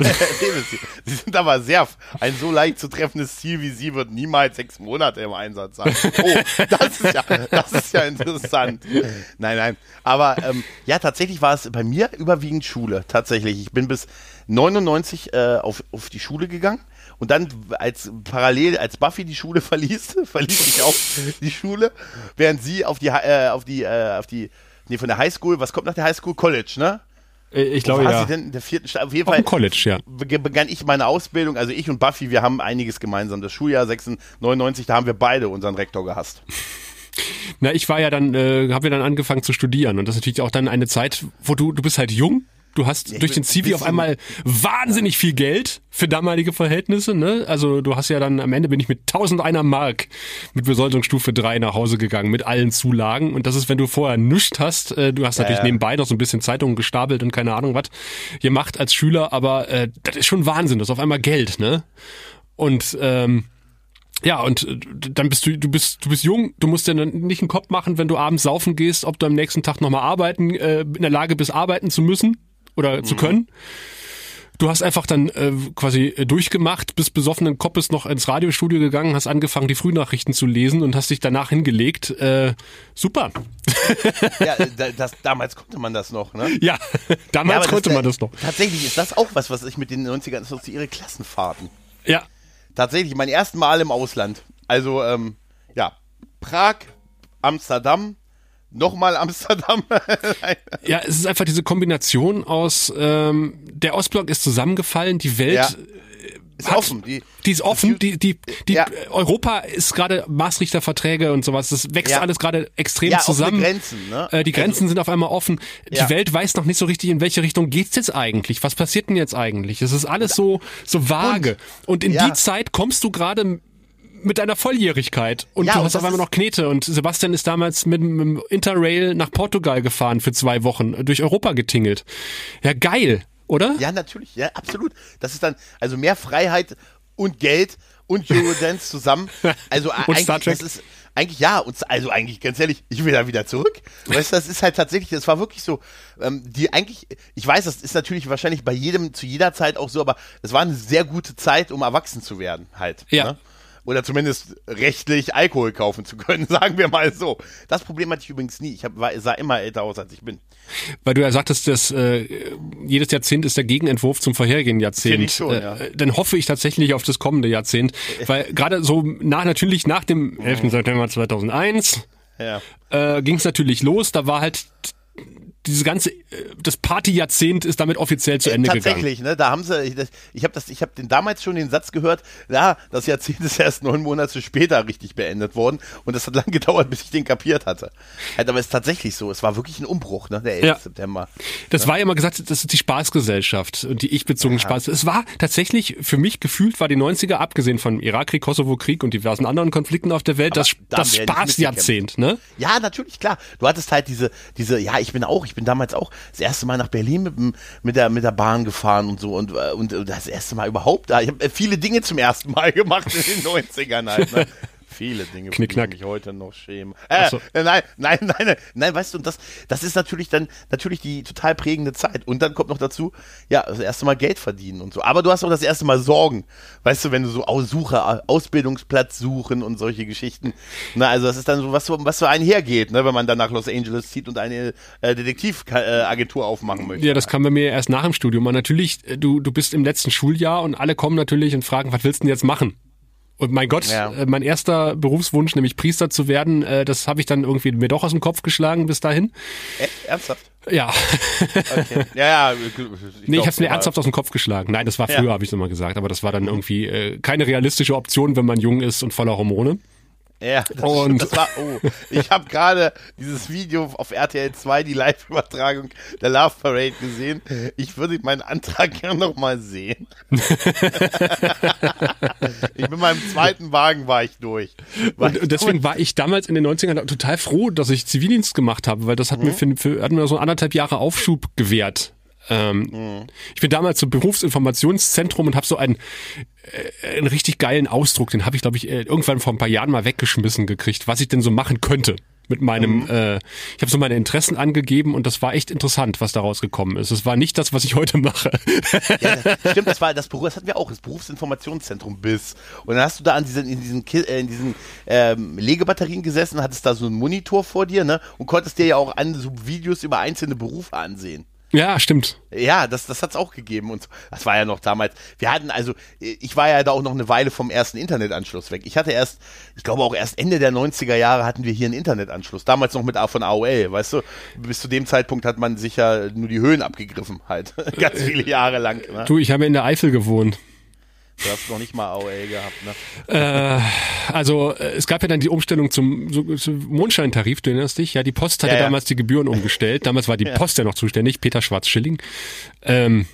Sie Sie sind aber sehr, ein so leicht zu treffendes Ziel wie Sie wird niemals sechs Monate im Einsatz sein. Oh, das ist ja, das ist ja interessant. Nein, nein. Aber ähm, ja, tatsächlich war es bei mir überwiegend Schule. Tatsächlich. Ich bin bis 99 äh, auf, auf die Schule gegangen und dann als parallel als Buffy die Schule *laughs* verließ, verließ ich auch die Schule, während sie auf die äh, auf die äh, auf die nee von der Highschool, was kommt nach der Highschool College, ne? Äh, ich glaube ja. Sie denn in der vierten Sta auf jeden Auf Fall College, ja. be- begann ich meine Ausbildung, also ich und Buffy, wir haben einiges gemeinsam. Das Schuljahr 96, da haben wir beide unseren Rektor gehasst. *laughs* Na, ich war ja dann, äh, habe ja dann angefangen zu studieren und das ist natürlich auch dann eine Zeit, wo du, du bist halt jung, du hast ich durch den CV auf einmal wahnsinnig viel Geld für damalige Verhältnisse, ne? Also du hast ja dann, am Ende bin ich mit 1001 Mark mit Besoldungsstufe 3 nach Hause gegangen, mit allen Zulagen und das ist, wenn du vorher nichts hast, äh, du hast natürlich ja. nebenbei noch so ein bisschen Zeitungen gestapelt und keine Ahnung was gemacht als Schüler, aber äh, das ist schon Wahnsinn, das ist auf einmal Geld, ne? Und ähm, ja, und äh, dann bist du, du bist, du bist jung, du musst dir dann nicht einen Kopf machen, wenn du abends saufen gehst, ob du am nächsten Tag nochmal arbeiten, äh, in der Lage bist, arbeiten zu müssen oder zu können. Du hast einfach dann äh, quasi äh, durchgemacht, bist besoffenen Koppes noch ins Radiostudio gegangen, hast angefangen, die Frühnachrichten zu lesen und hast dich danach hingelegt. Äh, super. *laughs* Ja, *laughs* da- das, damals konnte man das noch, ne? Ja, *laughs* damals Ja, konnte das, man das noch. Tatsächlich ist das auch was, was ich mit den 90ern assoziiere, Klassenfahrten. Ja, Tatsächlich, mein erstes Mal im Ausland. Also, ähm, ja, Prag, Amsterdam, nochmal Amsterdam. *laughs* ja, es ist einfach diese Kombination aus, ähm, der Ostblock ist zusammengefallen, die Welt Ja. ist Hat- offen. Die, Die ist offen, die, die, die Ja. Europa ist gerade Maastrichter-Verträge und sowas. Das wächst Ja. alles gerade extrem Ja, zusammen. Grenzen, ne? Äh, die Grenzen sind auf einmal offen. Die. Welt weiß noch nicht so richtig, in welche Richtung geht's jetzt eigentlich? Was passiert denn jetzt eigentlich? Es ist alles so, so vage. Und, in Ja. die Zeit kommst du gerade mit deiner Volljährigkeit und Ja, du hast auf einmal noch Knete und Sebastian ist damals mit dem Interrail nach Portugal gefahren für zwei Wochen, durch Europa getingelt. Ja, geil, oder? Ja, natürlich, ja, absolut. Das ist dann, also mehr Freiheit und Geld und Eurodance *laughs* zusammen. Also Und eigentlich, Star Trek. das ist eigentlich ja, und also eigentlich ganz ehrlich, ich will da wieder zurück. Weißt du, das ist halt tatsächlich, das war wirklich so, ähm, die eigentlich, ich weiß, das ist natürlich wahrscheinlich bei jedem zu jeder Zeit auch so, aber es war eine sehr gute Zeit, um erwachsen zu werden, halt. Ja. Ne? Oder zumindest rechtlich Alkohol kaufen zu können, *laughs* sagen wir mal so. Das Problem hatte ich übrigens nie. Ich hab, war, sah immer älter aus, als ich bin. Weil du ja sagtest, dass äh, jedes Jahrzehnt ist der Gegenentwurf zum vorherigen Jahrzehnt. Schon, äh, ja. Dann hoffe ich tatsächlich auf das kommende Jahrzehnt, *laughs* weil gerade so nach natürlich nach dem 11. September 2001 Ja. äh, ging es natürlich los. Da war halt dieses ganze äh, das Partyjahrzehnt ist damit offiziell zu Ende gegangen. Tatsächlich, ne? Da haben sie, ich, habe das, ich habe den damals schon den Satz gehört, ja, das Jahrzehnt ist erst neun Monate später richtig beendet worden und das hat lang *laughs* gedauert, bis ich den kapiert hatte. Halt, aber es ist tatsächlich so, es war wirklich ein Umbruch, ne? Der 11. Ja. September. Das war ja immer gesagt, das ist die Spaßgesellschaft und die ich-bezogene Spaß. Es war tatsächlich, für mich gefühlt war die 90er, abgesehen von Irakkrieg, Kosovo-Krieg und diversen anderen Konflikten auf der Welt, Aber das, da das ja Spaßjahrzehnt, ne? Ja, natürlich, klar. Du hattest halt diese, diese, ja, ich bin auch, ich bin damals auch das erste Mal nach Berlin mit, mit, der, mit der Bahn gefahren und so und, äh, und äh, das erste Mal überhaupt da. Ich habe viele Dinge zum ersten Mal *laughs* gemacht in den 90ern halt, ne? Viele Dinge, die ich mich heute noch schäme. Äh, so. äh, nein, nein, *laughs* nein, nein, nein, weißt du, und das, das ist natürlich dann natürlich die total prägende Zeit. Und dann kommt noch dazu, ja, das erste Mal Geld verdienen und so. Aber du hast auch das erste Mal Sorgen. Weißt du, wenn du so Aussuche, Ausbildungsplatz suchen und solche Geschichten. Na, also das ist dann so, was, so- was für einen hergeht, ne, wenn man dann nach Los Angeles zieht und eine äh, Detektivagentur aufmachen möchte. Ja, das kam bei mir erst nach dem Studium. Und natürlich, äh, du, du bist im letzten Schuljahr und alle kommen natürlich und fragen, was willst du denn jetzt machen? Und mein Gott, Ja. äh, mein erster Berufswunsch, nämlich Priester zu werden, äh, das habe ich dann irgendwie mir doch aus dem Kopf geschlagen bis dahin. Äh, ernsthaft? Ja, Okay. ja, ja. Ich nee, ich habe es mir ernsthaft aus dem Kopf geschlagen. Nein, das war Ja. früher, habe ich immer gesagt, aber das war dann irgendwie äh, keine realistische Option, wenn man jung ist und voller Hormone. Ja, das, Und- das war, oh, ich habe gerade dieses Video auf RTL 2, die Live-Übertragung der Love Parade gesehen. Ich würde meinen Antrag *laughs* gerne noch mal sehen. *laughs* ich bin meinem zweiten Wagen war ich durch. War Und, ich deswegen durch. war ich damals in den 90ern total froh, dass ich Zivildienst gemacht habe, weil das hat mir für, für hat mir so anderthalb Jahre Aufschub gewährt. Ähm, Ich bin damals zum Berufsinformationszentrum und habe so einen, äh, einen richtig geilen Ausdruck, den habe ich, glaube ich, äh, irgendwann vor ein paar Jahren mal weggeschmissen gekriegt, was ich denn so machen könnte mit meinem, äh, ich habe so meine Interessen angegeben und das war echt interessant, was daraus gekommen ist. Es war nicht das, was ich heute mache. Ja, das, stimmt, das war das Beruf, das hatten wir auch, das Berufsinformationszentrum BIS. Und dann hast du da an diesen, in diesen, äh, in diesen ähm, Legebatterien gesessen, hattest da so einen Monitor vor dir, ne? Und konntest dir ja auch an so Videos über einzelne Berufe ansehen. Ja, stimmt. Ja, das, das hat's auch gegeben und das war ja noch damals. Wir hatten also, ich war ja da auch noch eine Weile vom ersten Internetanschluss weg. Ich hatte erst, ich glaube auch erst Ende der 90er Jahre hatten wir hier einen Internetanschluss. Damals noch mit A von AOL, weißt du? Bis zu dem Zeitpunkt hat man sich ja nur die Höhen abgegriffen halt. *laughs* Ganz viele Jahre lang. Ne? Du, ich habe in der Eifel gewohnt. Du hast noch nicht mal AOL gehabt, ne? Äh, also äh, es gab ja dann die Umstellung zum, zum Mondscheintarif, du erinnerst dich? Ja, die Post hatte Ja, ja. damals die Gebühren umgestellt. Damals war die *laughs* Post ja noch zuständig, Peter Schwarz-Schilling. Ähm,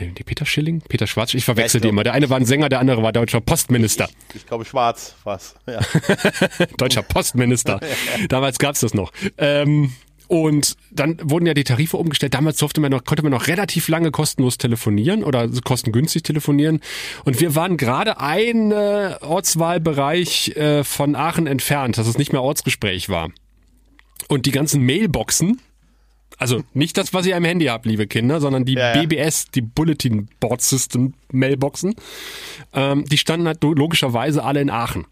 die Peter Schilling? Peter Schwarz, ich verwechsel Ja, ich die immer. Der eine war ein Sänger, der andere war deutscher Postminister. Ich glaube schwarz was. Ja. *laughs* *laughs* Deutscher Postminister. Damals gab's das noch. Ähm, und dann wurden ja die Tarife umgestellt. Damals durfte man noch, konnte man noch relativ lange kostenlos telefonieren oder kostengünstig telefonieren. Und wir waren gerade ein äh, Ortswahlbereich äh, von Aachen entfernt, dass es nicht mehr Ortsgespräch war. Und die ganzen Mailboxen, also nicht das, was ihr am Handy habt, liebe Kinder, sondern die Ja, ja. BBS, die Bulletin Board System Mailboxen, ähm, die standen halt logischerweise alle in Aachen.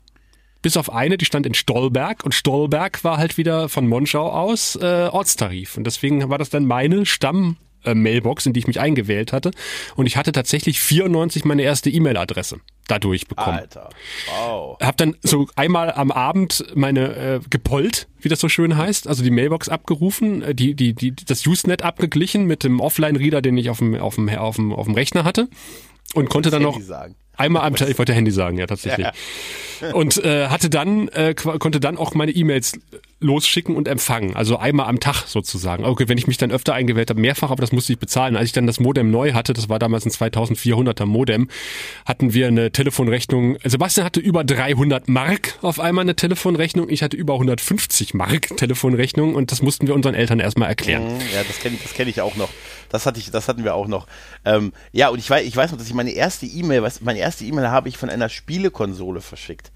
Bis auf eine, die stand in Stolberg und Stolberg war halt wieder von Monschau aus äh, Ortstarif. Und deswegen war das dann meine Stamm. Mailbox, in die ich mich eingewählt hatte. Und ich hatte tatsächlich 94 meine erste E-Mail-Adresse dadurch bekommen. Alter. Wow. Hab dann so einmal am Abend meine äh, gepollt, wie das so schön heißt, also die Mailbox abgerufen, äh, die die die das Usenet abgeglichen mit dem Offline-Reader, den ich auf dem auf dem auf dem auf dem Rechner hatte und konnte dann noch sagen. Einmal am Tag, ich wollte Handy sagen, ja tatsächlich. Und äh, hatte dann äh, konnte dann auch meine E-Mails losschicken und empfangen, also einmal am Tag sozusagen. Okay, wenn ich mich dann öfter eingewählt habe, mehrfach, aber das musste ich bezahlen. Als ich dann das Modem neu hatte, das war damals ein 2400er Modem, hatten wir eine Telefonrechnung. Sebastian hatte über 300 Mark auf einmal eine Telefonrechnung, ich hatte über 150 Mark Telefonrechnung und das mussten wir unseren Eltern erstmal erklären. Mhm, Ja, das kenne ich, das kenn ich auch noch. Das hatte ich, das hatten wir auch noch. Ähm, ja, und ich weiß, ich weiß noch, dass ich meine erste E-Mail, meine erste E-Mail habe ich von einer Spielekonsole verschickt.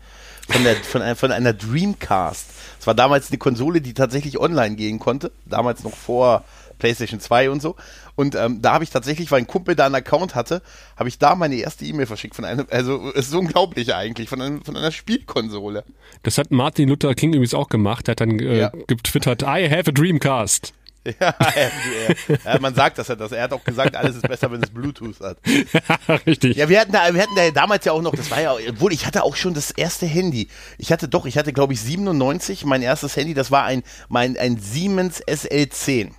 Von, der, von, einer, von einer Dreamcast. Das war damals eine Konsole, die tatsächlich online gehen konnte. Damals noch vor PlayStation 2 und so. Und ähm, da habe ich tatsächlich, weil ein Kumpel da einen Account hatte, habe ich da meine erste E-Mail verschickt von einem, also es ist unglaublich eigentlich, von, einem, von einer Spielkonsole. Das hat Martin Luther King übrigens auch gemacht, der hat dann äh, Ja. getwittert, I have a Dreamcast. *laughs* Ja, er, man sagt, dass er das. Er hat auch gesagt, alles ist besser, wenn es Bluetooth hat. *laughs* Richtig. Ja, wir hatten da, wir hatten da damals ja auch noch, das war ja, obwohl ich hatte auch schon das erste Handy. Ich hatte doch, ich hatte glaube ich 97 mein erstes Handy, das war ein, mein, ein Siemens SL10.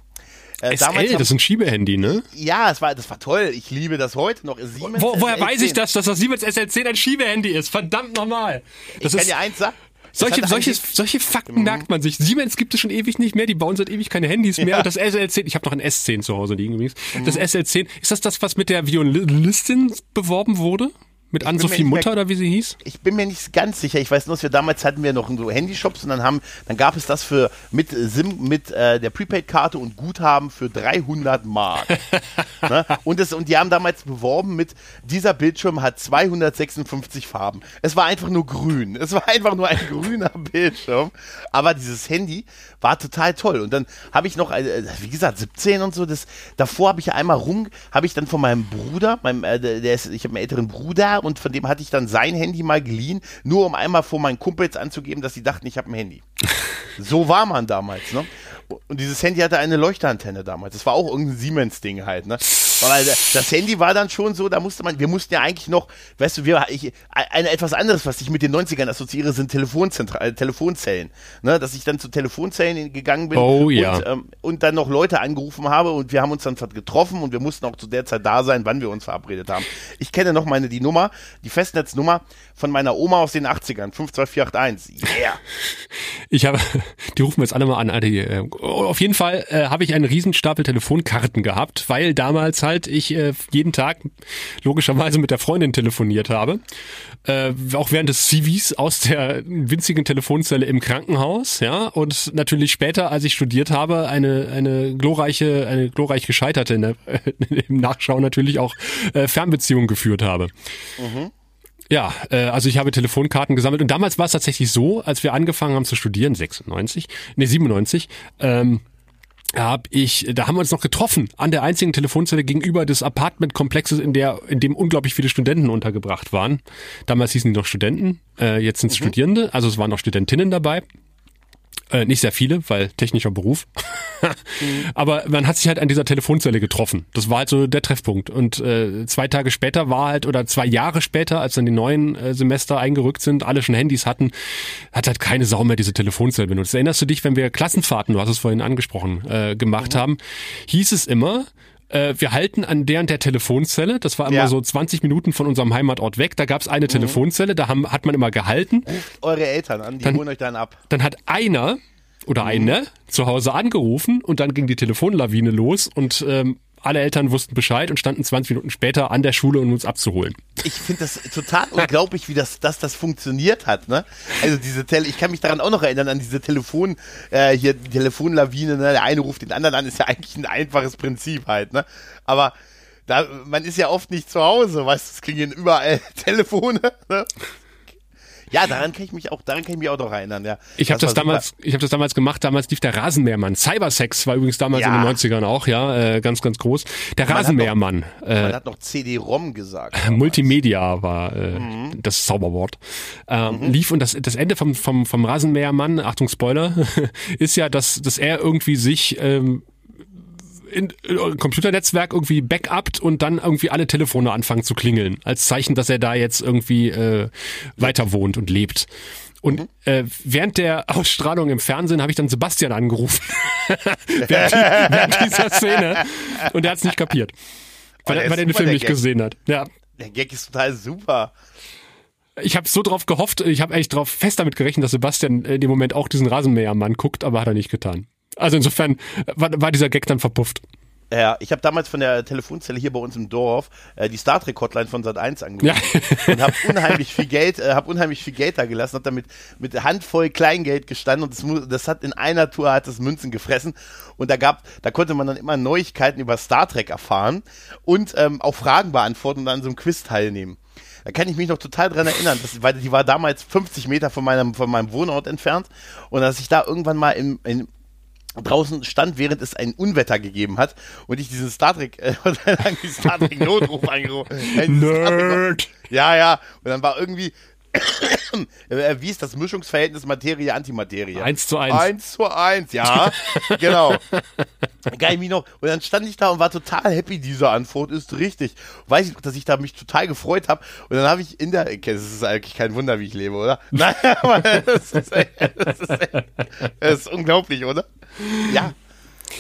Äh, SL, haben- das ist ein Schiebehandy, ne? ja, es war, das war toll. Ich liebe das heute noch. Siemens Wo, woher SL10. weiß ich das, dass das Siemens SL10 ein Schiebehandy ist? Verdammt nochmal. Das Ich kann ist, dir eins sagen. Solche, solche, solche Fakten merkt man sich. Siemens gibt es schon ewig nicht mehr, die bauen seit ewig keine Handys mehr. Ja. Und das SL10, ich habe noch ein S10 zu Hause liegen übrigens. Das SL10, ist das das, was mit der Violinistin beworben wurde? Mit Ann-Sophie mehr- Mutter oder wie sie hieß? ich bin mir nicht ganz sicher. Ich weiß nur, dass wir damals hatten wir noch so Handyshops und dann haben, dann gab es das für mit SIM mit äh, der Prepaid-Karte und Guthaben für 300 Mark. *laughs* ne? Und das und die haben damals beworben mit dieser Bildschirm hat 256 Farben. Es war einfach nur grün. Es war einfach nur ein *laughs* grüner Bildschirm. Aber dieses Handy war total toll. Und dann habe ich noch, äh, wie gesagt, 17 und so. Das davor habe ich einmal rum, habe ich dann von meinem Bruder, meinem, äh, der der ist, ich habe einen älteren Bruder und von dem hatte ich dann sein Handy mal geliehen, nur um einmal vor meinen Kumpels anzugeben, dass sie dachten, ich habe ein Handy. *laughs* So war man damals, ne? Und dieses Handy hatte eine Leuchtantenne damals. Das war auch irgendein Siemens-Ding halt, ne? Weil das Handy war dann schon so, da musste man, wir mussten ja eigentlich noch, weißt du, wir, ich, ein etwas anderes, was ich mit den 90ern assoziiere, sind Telefonzentra äh, Telefonzellen. Ne? Dass ich dann zu Telefonzellen gegangen bin Oh, ja. und, ähm, und dann noch Leute angerufen habe und wir haben uns dann getroffen und wir mussten auch zu der Zeit da sein, wann wir uns verabredet haben. Ich kenne noch meine, die Nummer, die Festnetznummer von meiner Oma aus den 80ern, 52481. Yeah. *laughs* Ich habe, die rufen wir jetzt alle mal an. Alter, äh, auf jeden Fall äh, habe ich einen Riesenstapel Telefonkarten gehabt, weil damals halt ich äh, jeden Tag logischerweise mit der Freundin telefoniert habe. Äh, auch während des CVs aus der winzigen Telefonzelle im Krankenhaus, ja, und natürlich später, als ich studiert habe, eine eine glorreiche, eine glorreich gescheiterte in der, *laughs* im Nachschau natürlich auch äh, Fernbeziehung geführt habe. Ja, äh, also ich habe Telefonkarten gesammelt und damals war es tatsächlich so, als wir angefangen haben zu studieren, 96, nee 97, ähm, hab ich, da haben wir uns noch getroffen an der einzigen Telefonzelle gegenüber des Apartmentkomplexes, in der, in dem unglaublich viele Studenten untergebracht waren. Damals hießen die noch Studenten, äh, jetzt sind es Studierende, also es waren noch Studentinnen dabei. Äh, nicht sehr viele, weil technischer Beruf. *laughs* Aber man hat sich halt an dieser Telefonzelle getroffen. Das war halt so der Treffpunkt. Und äh, zwei Tage später war halt, oder zwei Jahre später, als dann die neuen äh, Semester eingerückt sind, alle schon Handys hatten, hat halt keine Sau mehr diese Telefonzelle benutzt. Erinnerst du dich, wenn wir Klassenfahrten, du hast es vorhin angesprochen, äh, gemacht mhm. haben, hieß es immer, äh, wir halten an der und der Telefonzelle. Das war immer ja. so 20 Minuten von unserem Heimatort weg. Da gab es eine mhm. Telefonzelle, da haben, hat man immer gehalten. Ruft eure Eltern an, die dann, holen euch dann ab. Dann hat einer oder mhm. eine zu Hause angerufen und dann ging die Telefonlawine los und ähm, alle Eltern wussten Bescheid und standen 20 Minuten später an der Schule, um uns abzuholen. Ich finde das total *laughs* unglaublich, wie das, dass das funktioniert hat. Ne? Also diese Tele ich kann mich daran auch noch erinnern an diese Telefon, äh, hier Telefonlawine. Ne? Der eine ruft den anderen an, ist ja eigentlich ein einfaches Prinzip halt. Ne? Aber da, man ist ja oft nicht zu Hause, weißt du, es klingen überall *laughs* Telefone. Ne? Ja, daran kann ich mich auch, daran kann ich mich auch noch erinnern, ja. Ich habe das, das damals, ich habe das damals gemacht, damals lief der Rasenmähermann. Cybersex war übrigens damals ja. in den 90ern auch, ja, äh, ganz, ganz groß. Der man Rasenmähermann. Hat noch, äh, man hat noch CD-ROM gesagt. Multimedia war äh, mhm. das Zauberwort. Ähm, mhm. Lief und das, das Ende vom, vom, vom Rasenmähermann, Achtung Spoiler, *laughs* ist ja, dass, dass er irgendwie sich ähm, in, in Computernetzwerk irgendwie backupt und dann irgendwie alle Telefone anfangen zu klingeln, als Zeichen, dass er da jetzt irgendwie äh, weiter wohnt und lebt. Und mhm. äh, während der *laughs* Ausstrahlung im Fernsehen habe ich dann Sebastian angerufen. *laughs* während, während, dieser Szene. Und er hat es nicht kapiert. Weil, oh, weil er den Film nicht Gag. gesehen hat. Ja. Der Gag ist total super. Ich habe so drauf gehofft, ich habe eigentlich drauf fest damit gerechnet, dass Sebastian in dem Moment auch diesen Rasenmähermann guckt, aber hat er nicht getan. Also insofern war, war dieser Gag dann verpufft. Ja, ich habe damals von der Telefonzelle hier bei uns im Dorf äh, die Star Trek Hotline von Sat 1 angerufen ja. *laughs* und habe unheimlich viel Geld, äh, habe unheimlich viel Geld da gelassen, habe damit mit Handvoll Kleingeld gestanden und das, das, hat in einer Tour hat das Münzen gefressen und da gab, da konnte man dann immer Neuigkeiten über Star Trek erfahren und ähm, auch Fragen beantworten und an so einem Quiz teilnehmen. Da kann ich mich noch total dran erinnern, dass, weil die war damals 50 Meter von meinem, von meinem Wohnort entfernt und dass ich da irgendwann mal im, in, draußen stand, während es ein Unwetter gegeben hat und ich diesen Star Trek, äh, *laughs* Star Trek Notruf angerufen. Nerd! Ja, ja. Und dann war irgendwie, *coughs* äh, wie ist das Mischungsverhältnis Materie-Antimaterie? Eins zu eins. Eins zu eins, ja, *laughs* genau. Geil, mich noch. Und dann stand ich da und war total happy, diese Antwort ist richtig. Weiß ich noch, dass ich da mich total gefreut habe. Und dann habe ich in der, okay, das ist eigentlich kein Wunder, wie ich lebe, oder? *laughs* Nein, aber das ist, das ist, das ist unglaublich, oder? Ja.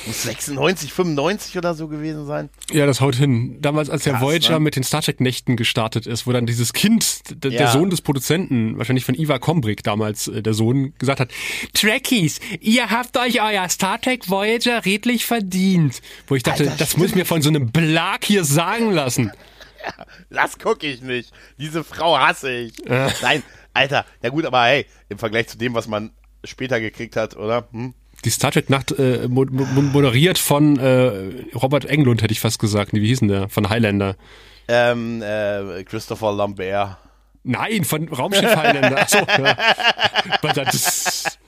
Muss 96, 95 oder so gewesen sein. Ja, das haut hin. Damals, als der Krass, Voyager ne? mit den Star Trek-Nächten gestartet ist, wo dann dieses Kind, der, ja. der Sohn des Produzenten, wahrscheinlich von Iva Kombrick damals, äh, der Sohn, gesagt hat, Trekkies, ihr habt euch euer Star Trek Voyager redlich verdient. Wo ich dachte, Alter, das muss ich mir von so einem Blag hier sagen lassen. *laughs* Ja, das gucke ich nicht. Diese Frau hasse ich. Äh. Nein, Alter, ja gut, aber hey, im Vergleich zu dem, was man später gekriegt hat, oder? Hm? Die Star Trek Nacht äh, moderiert von äh, Robert Englund, hätte ich fast gesagt. Wie hieß denn der? Von Highlander. Ähm, äh, Christopher Lambert. Nein, von Raumschiff Highlander. Achso, ja. *laughs*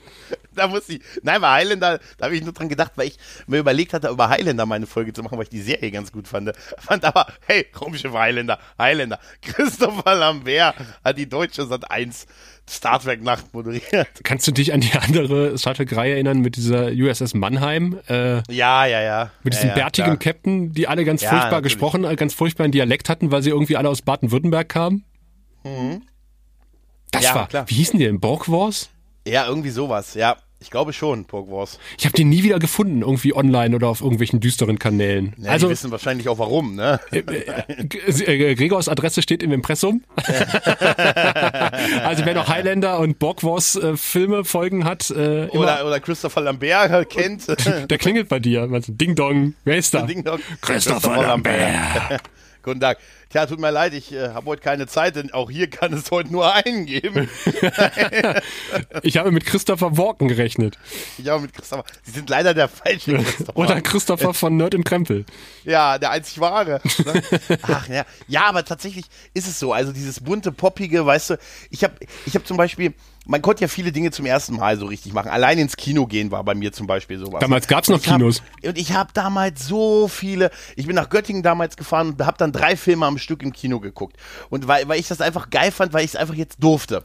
da muss ich. Nein, bei Highlander, da habe ich nur dran gedacht, weil ich mir überlegt hatte, über Highlander meine Folge zu machen, weil ich die Serie ganz gut fand. Fand aber, hey, Raumschiff Highlander, Highlander. Christopher Lambert hat die deutsche Sat 1 Star Trek Nacht moderiert. Kannst du dich an die andere Star Trek Reihe erinnern mit dieser USS Mannheim? Äh, ja, ja, ja. Mit diesem ja, ja, bärtigen klar. Captain, die alle ganz ja, furchtbar natürlich. gesprochen, äh, ganz furchtbaren Dialekt hatten, weil sie irgendwie alle aus Baden-Württemberg kamen. Mhm. Das war, klar. wie hießen die denn? Borg Wars? Ja, irgendwie sowas, ja. Ich glaube schon, Pork Wars. Ich habe den nie wieder gefunden, irgendwie online oder auf irgendwelchen düsteren Kanälen. Ja, also, die wissen wahrscheinlich auch warum, ne? Äh, äh, Gregors Adresse steht im Impressum. *laughs* also wer noch Highlander und Borg Wars äh, Filme, Folgen hat. Äh, oder, oder Christopher Lambert kennt. *laughs* Der klingelt bei dir. Also, Ding Dong, wer ist da? Ding Dong. Christopher, Christopher Lambert. *laughs* Guten Tag. Tja, tut mir leid, ich äh, habe heute keine Zeit, denn auch hier kann es heute nur einen geben. *laughs* ich habe mit Christopher Walken gerechnet. Ich habe mit Christopher. Sie sind leider der falsche *laughs* Christopher. Oder Christopher von Nerd im Krempel. Ja, der einzig wahre. Ne? Ach ja. Ja, aber tatsächlich ist es so. Also dieses bunte, poppige, weißt du, ich habe ich hab zum Beispiel, man konnte ja viele Dinge zum ersten Mal so richtig machen. Allein ins Kino gehen war bei mir zum Beispiel sowas. Damals gab es noch Kinos. Hab, und ich habe damals so viele, ich bin nach Göttingen damals gefahren und habe dann drei Filme am Stück im Kino geguckt. Und weil, weil ich das einfach geil fand, weil ich es einfach jetzt durfte.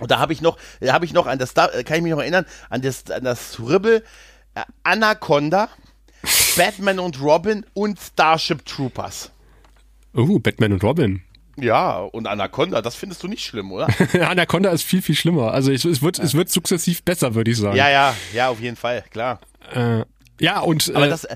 Und da habe ich noch, da habe ich noch an das, da kann ich mich noch erinnern, an das, an das Scribble äh, Anaconda, *laughs* Batman und Robin und Starship Troopers. Oh, Batman und Robin. Ja, und Anaconda, das findest du nicht schlimm, oder? *laughs* Anaconda ist viel, viel schlimmer. Also es, es wird, ja. es wird sukzessiv besser, würde ich sagen. Ja, ja, ja, auf jeden Fall, klar. Äh, ja, und. Aber äh, das,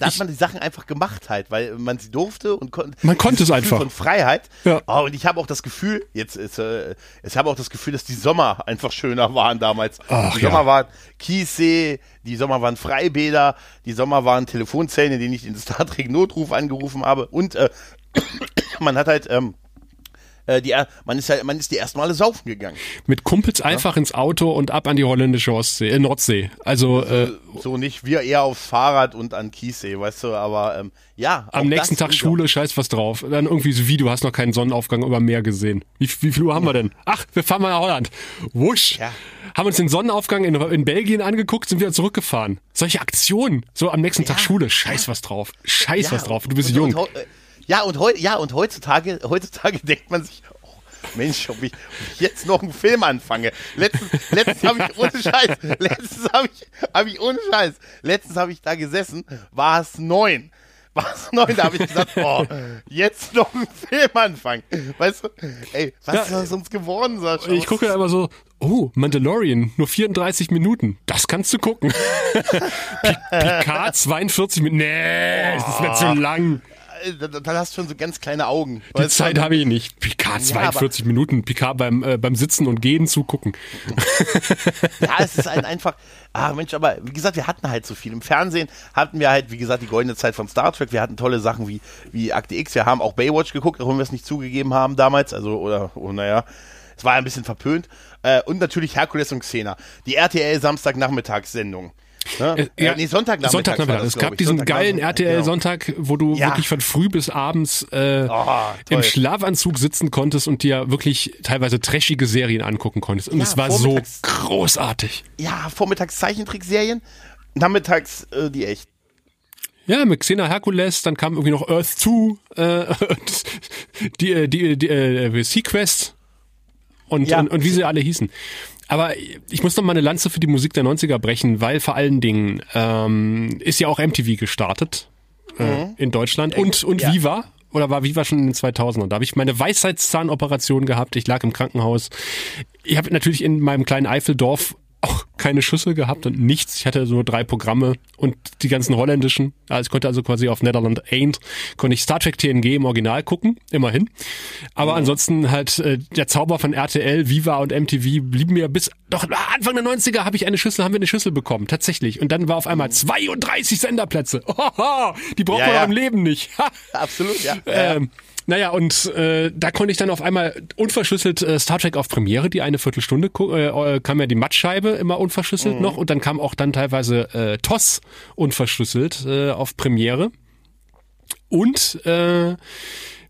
da hat man die Sachen einfach gemacht halt, weil man sie durfte und kon man konnte es einfach. Von Freiheit. Ja. Oh, und ich habe auch das Gefühl, jetzt ist, äh, ich habe auch das Gefühl, dass die Sommer einfach schöner waren damals. Ach, die ja. Sommer waren Kiessee, die Sommer waren Freibäder, die Sommer waren Telefonzellen, in denen ich den Star Trek Notruf angerufen habe und äh, *coughs* man hat halt ähm, äh, die, man ist ja, man ist die ersten Male saufen gegangen. Mit Kumpels einfach ins Auto und ab an die holländische Ostsee, äh, Nordsee. Also äh, so nicht, wir eher aufs Fahrrad und an Kiessee, weißt du, aber ähm, ja. am nächsten Tag Schule, scheiß was drauf. Dann irgendwie so wie, du hast noch keinen Sonnenaufgang über Meer gesehen. Wie, wie viel Uhr haben wir denn? Ach, wir fahren mal nach Holland. Wusch. Ja. Haben uns den Sonnenaufgang in, in Belgien angeguckt, sind wieder zurückgefahren. Solche Aktionen. So am nächsten Tag Schule, scheiß was drauf. Scheiß Ja, was drauf. Du bist und, jung. Und, heu- ja, und, heu, ja, und heutzutage, heutzutage *laughs* denkt man sich, oh, Mensch, ob ich, ob ich jetzt noch einen Film anfange. Letztens, letztens habe ich ohne Scheiß, *laughs* letztens habe ich, hab ich ohne Scheiß, letztens habe ich da gesessen, war es neun. War es neun, da habe ich gesagt, oh, jetzt noch einen Film anfangen. Weißt du, ey, was Ja, ist aus uns geworden, Sascha? Ich gucke immer so, oh, Mandalorian, nur 34 Minuten. Das kannst du gucken. *laughs* Pi- Picard 42 Minuten. Nee, das ist mir zu lang. Dann hast du schon so ganz kleine Augen. Die? Zeit habe ich nicht. Picard Ja, aber- 42 Minuten. Picard beim, äh, beim Sitzen und Gehen zugucken. *laughs* Ja, es ist ein einfach, ah Mensch, aber wie gesagt, wir hatten halt so viel. Im Fernsehen hatten wir halt, wie gesagt, die goldene Zeit von Star Trek. Wir hatten tolle Sachen wie, wie Akte X. Wir haben auch Baywatch geguckt, auch wenn wir es nicht zugegeben haben damals. Also, oder, oh, naja, es war ein bisschen verpönt. Äh, und natürlich Herkules und Xena. Die RTL Samstagnachmittagssendung. Ne? Äh, ja, nee, Sonntagnachmittag. Sonntagnachmittag. Es gab diesen geilen genau. RTL-Sonntag, wo du Ja. wirklich von früh bis abends äh, Oh, im. Schlafanzug sitzen konntest und dir wirklich teilweise trashige Serien angucken konntest. Und Ja, es war so großartig. Ja, vormittags Zeichentrickserien, nachmittags äh, die echt. Ja, mit Xena Hercules, dann kam irgendwie noch Earth 2, äh, *laughs* die, äh, die, die, äh, Sequest und, Ja. und, und wie sie alle hießen. Aber ich muss noch mal eine Lanze für die Musik der 90er brechen, weil vor allen Dingen ähm, ist ja auch MTV gestartet äh, in Deutschland und, und Mhm. Ja. Viva. Oder war Viva schon in den 2000ern? Da habe ich meine Weisheitszahnoperation gehabt. Ich lag im Krankenhaus. Ich habe natürlich in meinem kleinen Eifeldorf auch keine Schüssel gehabt und nichts. Ich hatte nur drei Programme und die ganzen holländischen. Also ich konnte also quasi auf Netherland Ain't, konnte ich Star Trek TNG im Original gucken, immerhin. Aber ansonsten halt äh, der Zauber von RTL, Viva und MTV blieben mir bis doch Anfang der 90er habe ich eine Schüssel, haben wir eine Schüssel bekommen, tatsächlich. Und dann war auf einmal 32 Senderplätze. *laughs* Ohoho, die braucht Ja, man ja. im Leben nicht. *laughs* Absolut, ja. Ähm, naja, und äh, da konnte ich dann auf einmal unverschlüsselt äh, Star Trek auf Premiere, die eine Viertelstunde äh, äh, kam ja die Mattscheibe immer unverschlüsselt Mhm. noch und dann kam auch dann teilweise äh, TOS unverschlüsselt äh, auf Premiere. Und äh,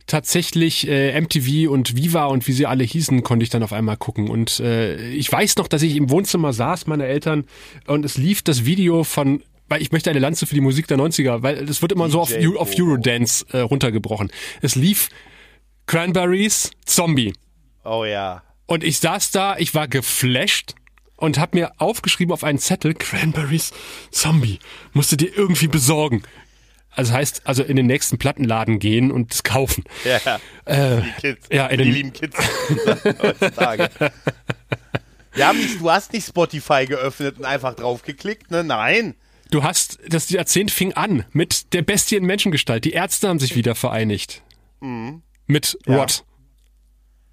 tatsächlich äh, MTV und Viva und wie sie alle hießen, konnte ich dann auf einmal gucken. Und äh, ich weiß noch, dass ich im Wohnzimmer saß, meine Eltern, und es lief das Video von weil ich möchte eine Lanze für die Musik der 90er, weil es wird immer so auf, DJ Eu- auf. Eurodance äh, runtergebrochen. Es lief Cranberries, Zombie. Oh ja. Und ich saß da, ich war geflasht und habe mir aufgeschrieben auf einen Zettel, Cranberries, Zombie, musst du dir irgendwie besorgen. Also heißt, also in den nächsten Plattenladen gehen und es kaufen. Ja, Äh, die Kids. ja, in die den- lieben Kids *laughs* heutzutage. *laughs* Nicht, du hast nicht Spotify geöffnet und einfach draufgeklickt, ne? Nein. Du hast, das Jahrzehnt fing an mit der Bestie in Menschengestalt. Die Ärzte haben sich wieder vereinigt. Mit Ja. Rod.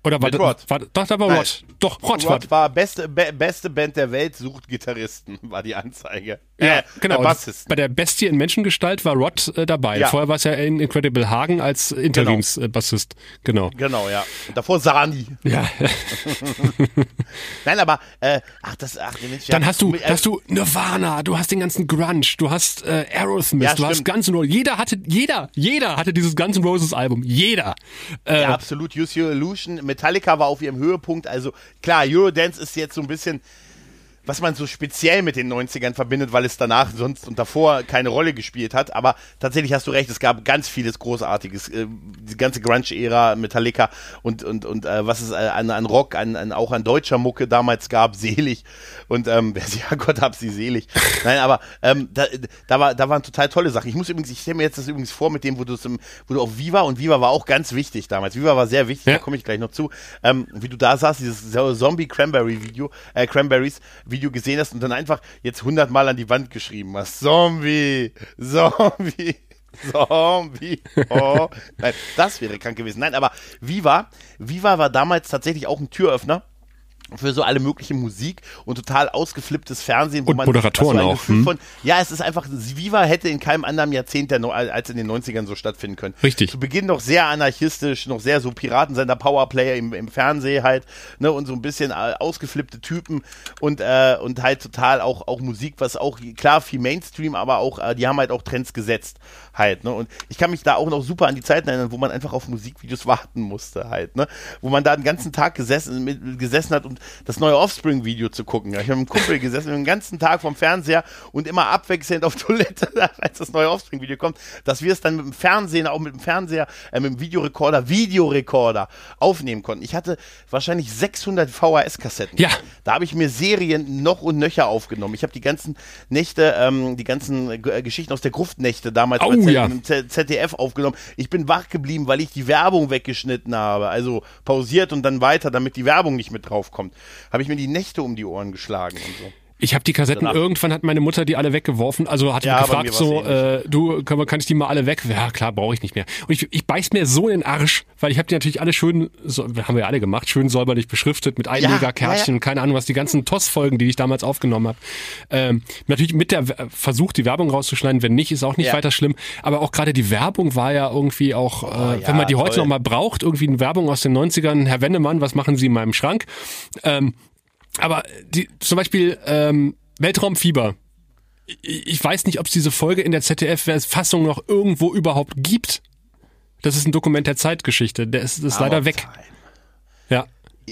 Oder war Mit Rod. War, doch, da war Nein. Rod. Doch, Rod, war. Rod war beste, be, beste Band der Welt, sucht Gitarristen, *laughs* war die Anzeige. Ja, genau. Bei der Bestie in Menschengestalt war Rod äh, dabei. Ja. Vorher war es ja in Incredible Hagen als Interimsbassist. Genau. Genau, ja. Und davor Sani. Ja. *laughs* Nein, aber, äh, ach, das, ach, Mensch, Dann ja, hast du, äh, hast du Nirvana, du hast den ganzen Grunge, du hast äh, Aerosmith, Ja, du hast stimmt. Guns N' Roses. Jeder hatte, jeder, jeder hatte dieses Guns N' Roses Album. Jeder. Äh, Ja, absolut. Use Your Illusion. Metallica war auf ihrem Höhepunkt. Also klar, Eurodance ist jetzt so ein bisschen was man so speziell mit den 90ern verbindet, weil es danach sonst und davor keine Rolle gespielt hat. Aber tatsächlich hast du recht, es gab ganz vieles Großartiges. Äh, die ganze Grunge-Ära, Metallica und, und, und äh, was es äh, an, an Rock, an, an, auch an deutscher Mucke damals gab, selig. Und ähm, *laughs* wer sie, ja Gott hab sie selig. Nein, aber ähm, da, da, war, da waren total tolle Sachen. Ich muss übrigens, ich stelle mir jetzt das übrigens vor mit dem, wo du, wo du auf Viva und Viva war auch ganz wichtig damals. Viva war sehr wichtig, ja. da komme ich gleich noch zu. Ähm, wie du da saßt, dieses Zombie-Cranberry-Video, äh, Cranberries-Video Video gesehen hast und dann einfach jetzt hundertmal an die Wand geschrieben hast. Zombie, Zombie. Zombie. Oh. Nein, das wäre krank gewesen. Nein, aber Viva, Viva war damals tatsächlich auch ein Türöffner für so alle mögliche Musik und total ausgeflipptes Fernsehen, wo und man Moderatoren auch. Hm? Von, ja, es ist einfach, Viva hätte in keinem anderen Jahrzehnt der, als in den 90ern so stattfinden können. Richtig. Zu Beginn noch sehr anarchistisch, noch sehr so Piratensender, Powerplayer im, im Fernsehen halt, ne, und so ein bisschen äh, ausgeflippte Typen und, äh, und halt total auch, auch Musik, was auch, klar, viel Mainstream, aber auch, äh, die haben halt auch Trends gesetzt halt, ne, und ich kann mich da auch noch super an die Zeiten erinnern, wo man einfach auf Musikvideos warten musste halt, ne, wo man da den ganzen Tag gesessen, mit, gesessen hat und das neue Offspring-Video zu gucken. Ich habe mit einem Kumpel gesessen, den ganzen Tag vom Fernseher und immer abwechselnd auf Toilette, *laughs* als das neue Offspring-Video kommt, dass wir es dann mit dem Fernsehen, auch mit dem Fernseher, äh, mit dem Videorekorder, Videorekorder aufnehmen konnten. Ich hatte wahrscheinlich 600 VHS-Kassetten. Ja. Da habe ich mir Serien noch und nöcher aufgenommen. Ich habe die ganzen Nächte, ähm, die ganzen äh, Geschichten aus der Gruftnächte damals oh, bei ja. ZDF aufgenommen. Ich bin wach geblieben, weil ich die Werbung weggeschnitten habe. Also pausiert und dann weiter, damit die Werbung nicht mit draufkommt habe ich mir die Nächte um die Ohren geschlagen und so. Ich habe die Kassetten, Danach. irgendwann hat meine Mutter die alle weggeworfen, also hat ja, gefragt so, äh, du, kann, kann ich die mal alle weg? Ja klar, brauche ich nicht mehr. Und ich, ich beiß mir so in den Arsch, weil ich habe die natürlich alle schön, so, haben wir ja alle gemacht, schön säuberlich beschriftet mit Einlegerkärtchen, ja, ja, keine Ahnung was, die ganzen TOS-Folgen, die ich damals aufgenommen habe. Ähm, natürlich mit der Versuch, die Werbung rauszuschneiden, wenn nicht, ist auch nicht weiter schlimm. Aber auch gerade die Werbung war ja irgendwie auch, oh, äh, wenn man die toll. heute noch mal braucht, irgendwie eine Werbung aus den 90ern, Herr Wendemann, was machen Sie in meinem Schrank? Ähm, aber die, zum Beispiel ähm, Weltraumfieber. Ich, ich weiß nicht, ob es diese Folge in der ZDF-Fassung noch irgendwo überhaupt gibt. Das ist ein Dokument der Zeitgeschichte. Der ist, ist leider weg. Ja.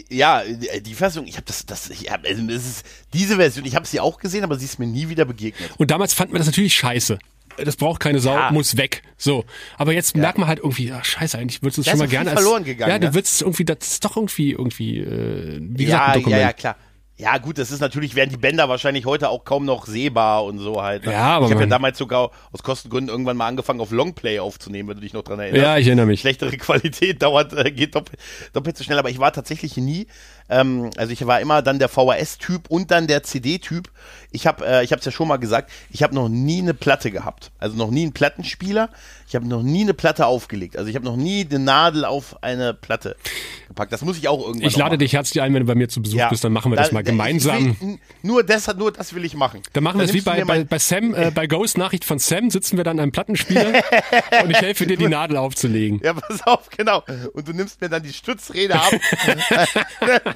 Ja, die Fassung, ich habe das, das, ich hab, also das ist diese Version, ich habe sie auch gesehen, aber sie ist mir nie wieder begegnet. Und damals fand man das natürlich scheiße. Das braucht keine Sau, ja. muss weg. So, aber jetzt ja. merkt man halt irgendwie, ach, scheiße, eigentlich würdest du es schon mal gerne als verloren gegangen. Ja, du ne? würdest irgendwie, das ist doch irgendwie irgendwie, äh, wie gesagt, ein Dokument. Ja, ja, klar. Ja, gut, das ist natürlich, wären die Bänder wahrscheinlich heute auch kaum noch sehbar und so halt. Ne? Ja, aber ich habe ja damals sogar aus Kostengründen irgendwann mal angefangen, auf Longplay aufzunehmen, wenn du dich noch dran erinnerst. Ja, ich erinnere mich. Schlechtere *laughs* Qualität dauert, äh, geht doppelt, doppelt so schnell, aber ich war tatsächlich nie ähm, also ich war immer dann der VHS-Typ und dann der CD-Typ. Ich habe, äh, ich habe es ja schon mal gesagt, ich habe noch nie eine Platte gehabt, also noch nie einen Plattenspieler. Ich habe noch nie eine Platte aufgelegt. Also ich habe noch nie eine Nadel auf eine Platte gepackt. Das muss ich auch irgendwann. Ich lade dich herzlich ein, wenn du bei mir zu Besuch ja. bist, dann machen wir da, das mal gemeinsam. Will, nur das, nur das will ich machen. Dann machen wir es wie bei, bei, bei Sam, äh, bei Ghost Nachricht von Sam sitzen wir dann an einem Plattenspieler *laughs* und ich helfe dir die Nadel aufzulegen. Ja, pass auf, genau. Und du nimmst mir dann die Stützräder ab. *laughs*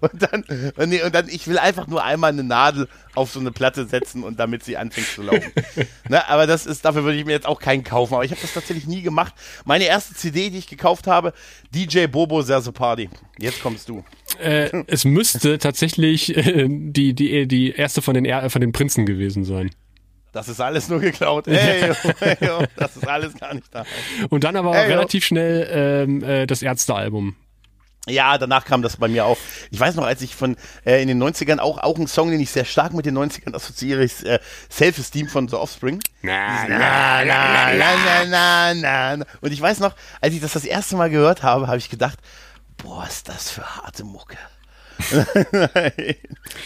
und dann, nee, und dann, ich will einfach nur einmal eine Nadel auf so eine Platte setzen und damit sie anfängt zu laufen. *laughs* ne, aber das ist, dafür würde ich mir jetzt auch keinen kaufen. Aber ich habe das tatsächlich nie gemacht. Meine erste CD, die ich gekauft habe, DJ Bobo Serse Party. Jetzt kommst du. Äh, es müsste tatsächlich äh, die, die, die erste von den, er von den Prinzen gewesen sein. Das ist alles nur geklaut. *laughs* Ey, yo, ey, yo, das ist alles gar nicht da. Und dann aber ey, relativ schnell ähm, äh, das Ärztealbum. Ja, danach kam das bei mir auch. Ich weiß noch, als ich von äh, in den 90ern auch, auch einen Song, den ich sehr stark mit den 90ern assoziiere, ist äh, Self-Esteem von The Offspring. Na, na, na, na, na, na, na. Und ich weiß noch, als ich das das erste Mal gehört habe, habe ich gedacht, boah, ist das für harte Mucke. *laughs*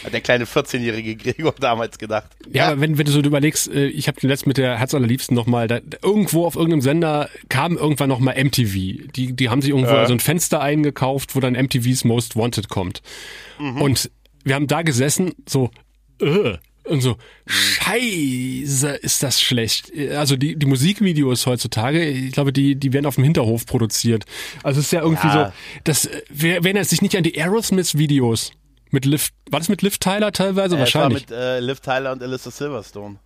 Hat der kleine 14-jährige Gregor damals gedacht. Ja, ja, aber wenn, wenn du so überlegst, äh, ich habe den letzten mit der Herz allerliebsten nochmal, da, irgendwo auf irgendeinem Sender kam irgendwann nochmal MTV. Die, die haben sich irgendwo äh. so ein Fenster eingekauft, wo dann MTV's Most Wanted kommt. Mhm. Und wir haben da gesessen, so, äh, und so, scheiße, ist das schlecht. Also die, die Musikvideos heutzutage, ich glaube, die, die werden auf dem Hinterhof produziert. Also es ist ja irgendwie ja. so, das, wer, wer erinnert sich nicht an die Aerosmith-Videos? Mit Liv, war das mit Liv Tyler teilweise? Äh, Wahrscheinlich. Mit äh, Liv Tyler und Alyssa Silverstone.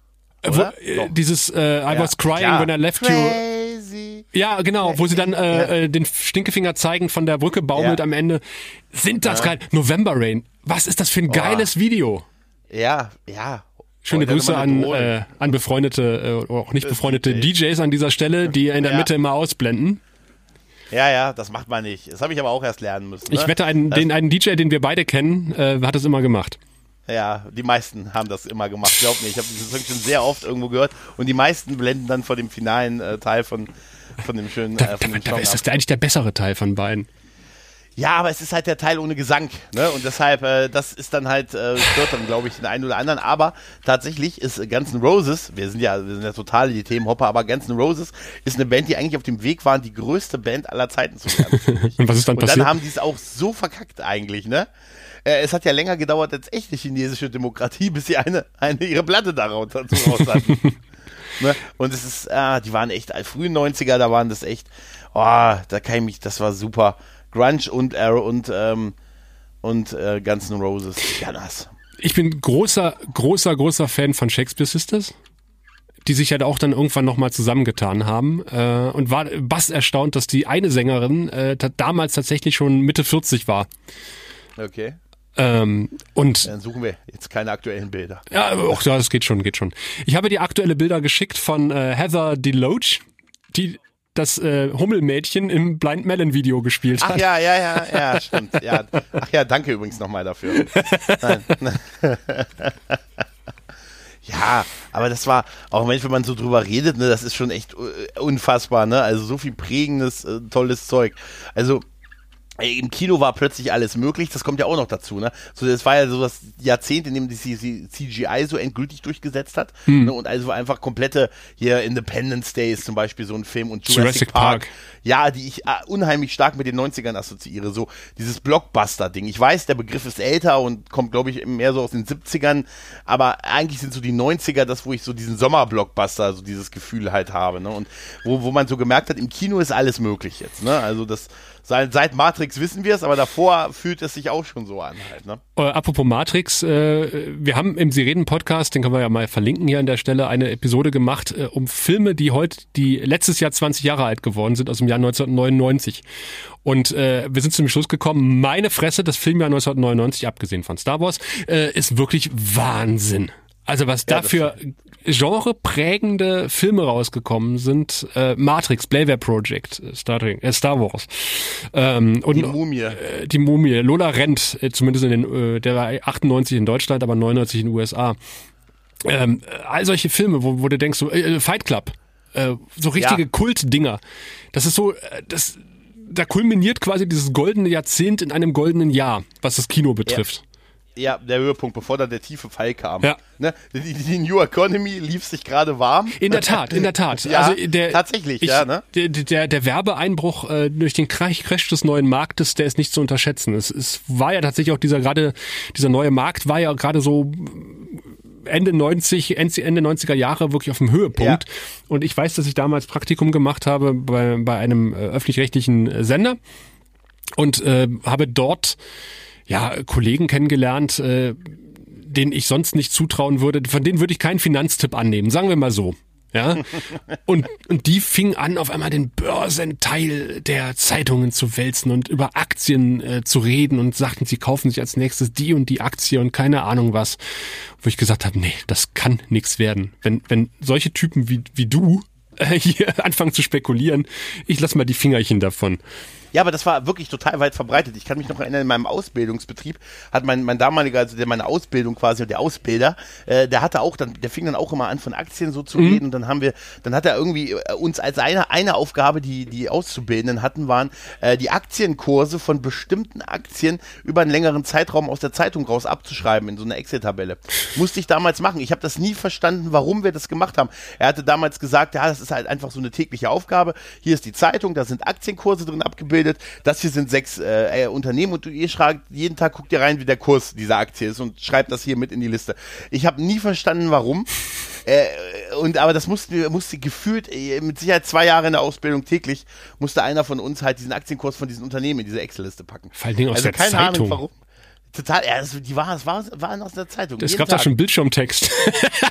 Wo, äh, dieses äh, I ja, was crying klar. when I left Crazy. you. Ja, genau, wo sie dann äh, äh, den Stinkefinger zeigen von der Brücke baumelt ja. am Ende. Sind das geil? November Rain. Was ist das für ein geiles Video? Ja, ja. Schöne Grüße an, äh, an befreundete, äh, oder auch nicht Äh, befreundete DJ. DJs an dieser Stelle, die in der Ja. Mitte immer ausblenden. Ja, ja, das macht man nicht. Das habe ich aber auch erst lernen müssen. Ne? Ich wette, einen, Das- den, einen DJ, den wir beide kennen, äh, hat es immer gemacht. Ja, die meisten haben das immer gemacht. Glaub mir, ich habe dieses Song schon sehr oft irgendwo gehört und die meisten blenden dann vor dem finalen äh, Teil von, von dem schönen äh, von dem Dabei Song ist ab. das eigentlich der bessere Teil von beiden. Ja, aber es ist halt der Teil ohne Gesang, ne? Und deshalb, äh, das ist dann halt, äh, stört dann, glaube ich, den einen oder anderen. Aber tatsächlich ist äh, Guns N' Roses, wir sind ja, wir sind ja total die Themenhopper, aber Guns N' Roses ist eine Band, die eigentlich auf dem Weg waren, die größte Band aller Zeiten zu werden. *laughs* Und was ist dann Und passiert? dann haben die es auch so verkackt eigentlich, ne? Äh, es hat ja länger gedauert als echte chinesische Demokratie, bis sie eine, eine ihre Platte daraus dazu raus hatten. *laughs* ne? Und es ist, ah, die waren echt, äh, frühen 90er, da waren das echt, oh, da kann ich mich, das war super. Grunge und Arrow und, ähm, und äh, Guns N' Roses. Ja, das. Ich bin großer, großer, großer Fan von Shakespeare Sisters, die sich ja auch dann irgendwann nochmal zusammengetan haben äh, und war bass erstaunt, dass die eine Sängerin äh, damals tatsächlich schon Mitte 40 war. Okay. Ähm, und Dann suchen wir jetzt keine aktuellen Bilder. ja, auch ja, das geht schon, geht schon. Ich habe dir aktuelle Bilder geschickt von äh, Heather DeLoach, die das äh, Hummelmädchen im Blind Melon Video gespielt Ach hat. ja, ja, ja, ja, *laughs* stimmt. Ja. Ach ja, danke übrigens nochmal dafür. *laughs* Ja, aber das war, auch wenn man so drüber redet, ne, das ist schon echt äh, unfassbar, ne? Also so viel prägendes, äh, tolles Zeug. Also im Kino war plötzlich alles möglich, das kommt ja auch noch dazu, ne? So, das war ja so das Jahrzehnt, in dem die CGI so endgültig durchgesetzt hat. Hm. Ne? Und also einfach komplette, hier Independence Day ist zum Beispiel so ein Film und Jurassic, Jurassic Park. Park. Ja, die ich äh, unheimlich stark mit den 90ern assoziiere. So dieses Blockbuster-Ding. Ich weiß, der Begriff ist älter und kommt, glaube ich, mehr so aus den 70ern, aber eigentlich sind so die 90er das, wo ich so diesen Sommer-Blockbuster, so dieses Gefühl halt habe. Ne? Und wo, wo man so gemerkt hat, im Kino ist alles möglich jetzt. Ne? Also das seit, seit Matrix wissen wir es, aber davor fühlt es sich auch schon so an halt. Ne? Äh, apropos Matrix, äh, wir haben im Sie reden Podcast, den können wir ja mal verlinken hier an der Stelle, eine Episode gemacht äh, um Filme, die heute, die letztes Jahr 20 Jahre alt geworden sind, aus dem Jahr 1999. Und äh, wir sind zu dem Schluss gekommen, meine Fresse, das Filmjahr 1999, abgesehen von Star Wars, äh, ist wirklich Wahnsinn. Also was Ja, da das für genreprägende Filme rausgekommen sind, äh, Matrix, Blair Project, äh, Star, Trek, äh, Star Wars. Ähm, und Die Mumie. äh, die Mumie. Lola Rent, äh, zumindest in den, äh, der war 98 in Deutschland, aber 99 in den USA. Ähm, äh, all solche Filme, wo, wo du denkst, so, äh, Fight Club, äh, so richtige Ja. Kultdinger. Das ist so, äh, das, da kulminiert quasi dieses goldene Jahrzehnt in einem goldenen Jahr, was das Kino betrifft. Ja, der Höhepunkt, bevor dann der tiefe Fall kam. Ja. Ne? Die, die New Economy lief sich gerade warm. In der Tat, in der Tat. *laughs* Ja, also der, tatsächlich, ja, ne? Der, der, der Werbeeinbruch äh, durch den Crash des neuen Marktes, der ist nicht zu unterschätzen. Es, es war ja tatsächlich auch dieser gerade, dieser neue Markt war ja gerade so Ende 90, Ende 90er Jahre wirklich auf dem Höhepunkt. Und ich weiß, dass ich damals Praktikum gemacht habe bei, bei einem äh, öffentlich-rechtlichen Sender und äh, habe dort ja Kollegen kennengelernt, äh, denen ich sonst nicht zutrauen würde. Von denen würde ich keinen Finanztipp annehmen, sagen wir mal so. Ja, *laughs* und, und die fingen an, auf einmal den Börsenteil der Zeitungen zu wälzen und über Aktien äh, zu reden und sagten, sie kaufen sich als nächstes die und die Aktie und keine Ahnung was. Wo ich gesagt habe, nee, das kann nichts werden. Wenn, wenn solche Typen wie, wie du äh, hier *laughs* anfangen zu spekulieren, ich lass mal die Fingerchen davon. Ja, aber das war wirklich total weit verbreitet. Ich kann mich noch erinnern, in meinem Ausbildungsbetrieb hat mein, mein damaliger, also der meine Ausbildung quasi, der Ausbilder, äh, der hatte auch dann, der fing dann auch immer an, von Aktien so zu reden. Und dann haben wir, dann hat er irgendwie äh, uns als eine, eine Aufgabe, die die Auszubildenden hatten, waren äh, die Aktienkurse von bestimmten Aktien über einen längeren Zeitraum aus der Zeitung raus abzuschreiben in so einer Excel-Tabelle. Musste ich damals machen. Ich habe das nie verstanden, warum wir das gemacht haben. Er hatte damals gesagt, ja, das ist halt einfach so eine tägliche Aufgabe. Hier ist die Zeitung, da sind Aktienkurse drin abgebildet. Das hier sind sechs äh, äh, Unternehmen und du, ihr schreibt jeden Tag, guckt ihr rein, wie der Kurs dieser Aktie ist und schreibt das hier mit in die Liste. Ich habe nie verstanden, warum. *laughs* Äh, und aber das musste, musste gefühlt äh, mit Sicherheit zwei Jahre in der Ausbildung täglich musste einer von uns halt diesen Aktienkurs von diesen Unternehmen in diese Excel-Liste packen. Vor allen Dingen aus also der keine Zeitung. Ahnung warum. Total, ja, das, die war, es war, waren aus der Zeitung. Es gab da Tag. schon Bildschirmtext.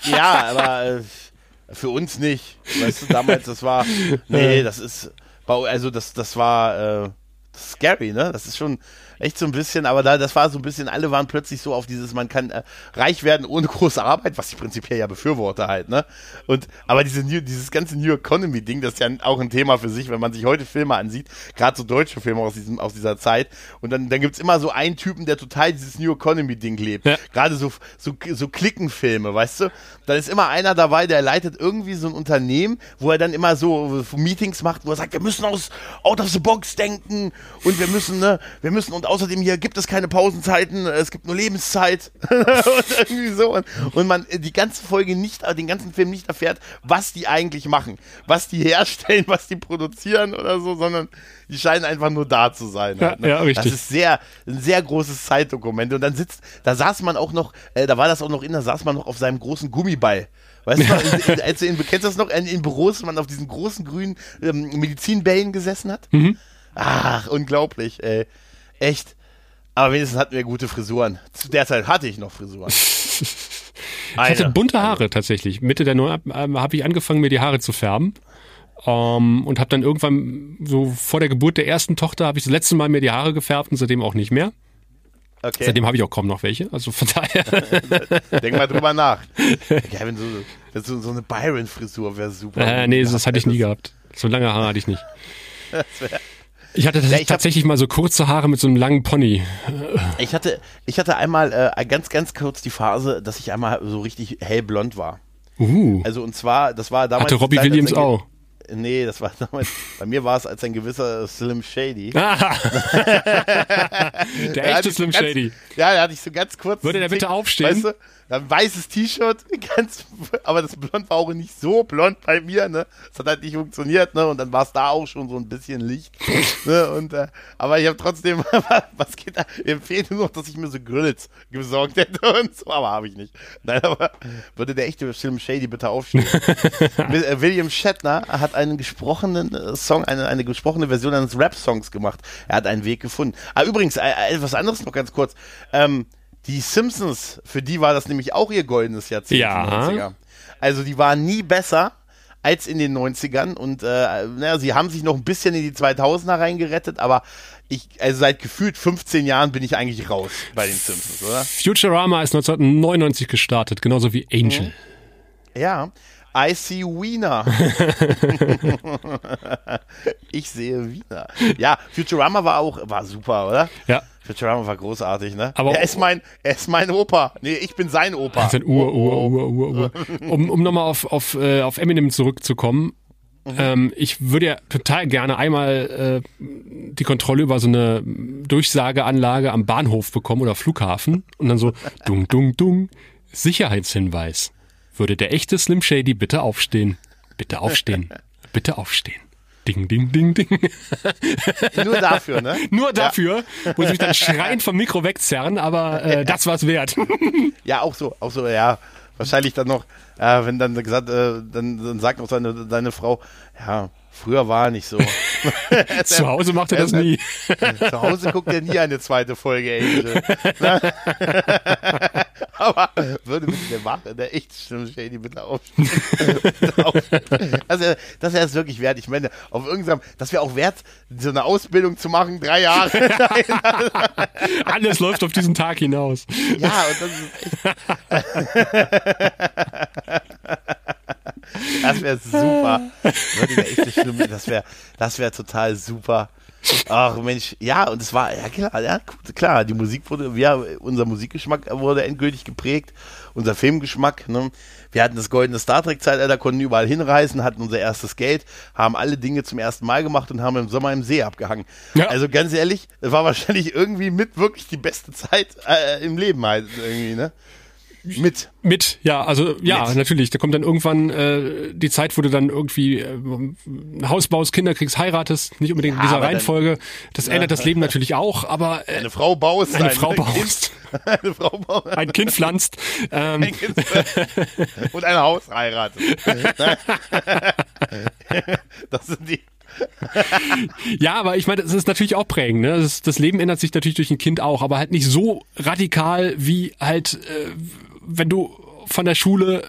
Ja, *laughs* aber äh, für uns nicht. Weißt du, damals, das war, nee, das ist, also das, das war, äh, scary, ne? Das ist schon echt so ein bisschen, aber da, das war so ein bisschen, alle waren plötzlich so auf dieses, man kann äh, reich werden ohne große Arbeit, was ich prinzipiell ja befürworte halt, ne? Und, aber diese New, dieses ganze New Economy-Ding, das ist ja auch ein Thema für sich, wenn man sich heute Filme ansieht, gerade so deutsche Filme aus, diesem, aus dieser Zeit, und dann, dann gibt's immer so einen Typen, der total dieses New Economy-Ding lebt. Ja. Gerade so, so, so Klickenfilme, weißt du? Da ist immer einer dabei, der leitet irgendwie so ein Unternehmen, wo er dann immer so Meetings macht, wo er sagt, wir müssen aus out of the box denken und wir müssen, ne, wir müssen und außerdem hier gibt es keine Pausenzeiten, es gibt nur Lebenszeit *laughs* und irgendwie so. Und, und man die ganze Folge nicht, den ganzen Film nicht erfährt, was die eigentlich machen, was die herstellen, was die produzieren oder so, sondern die scheinen einfach nur da zu sein. Ja, halt, ne? ja richtig. Das ist sehr, ein sehr großes Zeitdokument. Und dann sitzt, da saß man auch noch, äh, da war das auch noch in, da saß man noch auf seinem großen Gummiball. Weißt du, in, in, als du in, kennst du das noch, in, in Büros, man auf diesen großen grünen ähm, Medizinbällen gesessen hat? Mhm. Ach, unglaublich, ey. Echt. Aber wenigstens hatten wir gute Frisuren. Zu der Zeit hatte ich noch Frisuren. *laughs* ich hatte bunte Haare tatsächlich. Mitte der Neun ähm, habe ich angefangen, mir die Haare zu färben. Ähm, und habe dann irgendwann so vor der Geburt der ersten Tochter habe ich das letzte Mal mir die Haare gefärbt und seitdem auch nicht mehr. Okay. Seitdem habe ich auch kaum noch welche. Also von daher. *laughs* Denk mal drüber nach. *laughs* Ja, wenn so, so, so eine Byron-Frisur wäre super. Äh, nee, das hatte ich nie gehabt. So lange Haare hatte ich nicht. Das wäre ich hatte ja, ich tatsächlich hab, mal so kurze Haare mit so einem langen Pony. Ich hatte, ich hatte einmal äh, ganz, ganz kurz die Phase, dass ich einmal so richtig hellblond war. Uh. Also und zwar, das war damals. Hatte Robbie Williams auch. Nee, das war damals, bei mir war es als ein gewisser Slim Shady. *laughs* der echte Slim ganz, Shady. Ja, da hatte ich so ganz kurz. Würde der bitte aufstehen? Weißt du, ein weißes T-Shirt, *laughs* ganz, aber das Blond war auch nicht so blond bei mir, ne? Das hat halt nicht funktioniert, ne? Und dann war es da auch schon so ein bisschen Licht, *laughs* ne? Und, äh, aber ich habe trotzdem, *laughs* was geht da? Ich empfehle nur noch, dass ich mir so Grills gesorgt hätte und so, aber habe ich nicht. Nein, aber würde der echte Film Shady bitte aufstehen. Äh, William Shatner hat einen gesprochenen äh, Song, eine, eine gesprochene Version eines Rap-Songs gemacht. Er hat einen Weg gefunden. Ah, übrigens, äh, etwas anderes noch ganz kurz. Ähm, die Simpsons, für die war das nämlich auch ihr goldenes Jahrzehnt. Ja. Also die waren nie besser als in den 90ern und äh, naja, sie haben sich noch ein bisschen in die 2000er reingerettet, aber ich, also seit gefühlt 15 Jahren bin ich eigentlich raus bei den Simpsons, oder? Futurama ist 1999 gestartet, genauso wie Angel. Mhm. Ja, I see Wiener. *laughs* *laughs* ich sehe Wiener. Ja, Futurama war auch, war super, oder? Ja. Futurama war großartig, ne? Aber er ist mein, er ist mein Opa. Nee, ich bin sein Opa. Sein Ur, Ur, Ur, Ur, Ur. Um, um nochmal auf, auf, äh, auf Eminem zurückzukommen. Mhm. Ähm, ich würde ja total gerne einmal äh, die Kontrolle über so eine Durchsageanlage am Bahnhof bekommen oder Flughafen und dann so *laughs* dung, dung, dung, Sicherheitshinweis. Würde der echte Slim Shady bitte aufstehen? Bitte aufstehen. Bitte aufstehen. Ding, ding, ding, ding. Nur dafür, ne? *laughs* Nur dafür. Ja. Muss ich dann schreiend vom Mikro wegzerren, aber äh, das war's wert. *laughs* ja, auch so, auch so, ja. Wahrscheinlich dann noch, äh, wenn dann gesagt, äh, dann, dann sagt auch seine, deine Frau, ja, Früher war er nicht so. *laughs* Zu Hause macht er das *laughs* nie. Zu Hause guckt er nie eine zweite Folge Angel. *laughs* Aber würde bitte der machen, der echt schlimm Shady bitte aufstehen. also, das wäre es wirklich wert. Ich meine, auf irgendeinem, das wäre auch wert, so eine Ausbildung zu machen, drei Jahre. Alles läuft auf diesen Tag hinaus. Ja, und das ist echt. Das wäre super. Das wäre das wäre total super. Ach Mensch, ja, und es war, ja klar, ja, klar, die Musik wurde, ja, unser Musikgeschmack wurde endgültig geprägt, unser Filmgeschmack, ne? Wir hatten das goldene Star Trek-Zeitalter, konnten überall hinreisen, hatten unser erstes Geld, haben alle Dinge zum ersten Mal gemacht und haben im Sommer im See abgehangen. Ja. Also ganz ehrlich, es war wahrscheinlich irgendwie mit wirklich die beste Zeit äh, im Leben halt irgendwie, ne? Mit. Mit, ja, also ja, Mit. natürlich. Da kommt dann irgendwann äh, die Zeit, wo du dann irgendwie äh, Haus baust, Kinder kriegst, heiratest, nicht unbedingt ja, in dieser Reihenfolge. Das ja. ändert das Leben natürlich auch, aber äh, eine Frau baust, eine, Frau baust, *laughs* eine Frau baust, ein Kind pflanzt ähm, ein kind und ein Haus heiratet. *laughs* das sind die ja, aber ich meine, das ist natürlich auch prägend. Ne? Das, das, Leben ändert sich natürlich durch ein Kind auch, aber halt nicht so radikal wie halt äh, wenn du von der Schule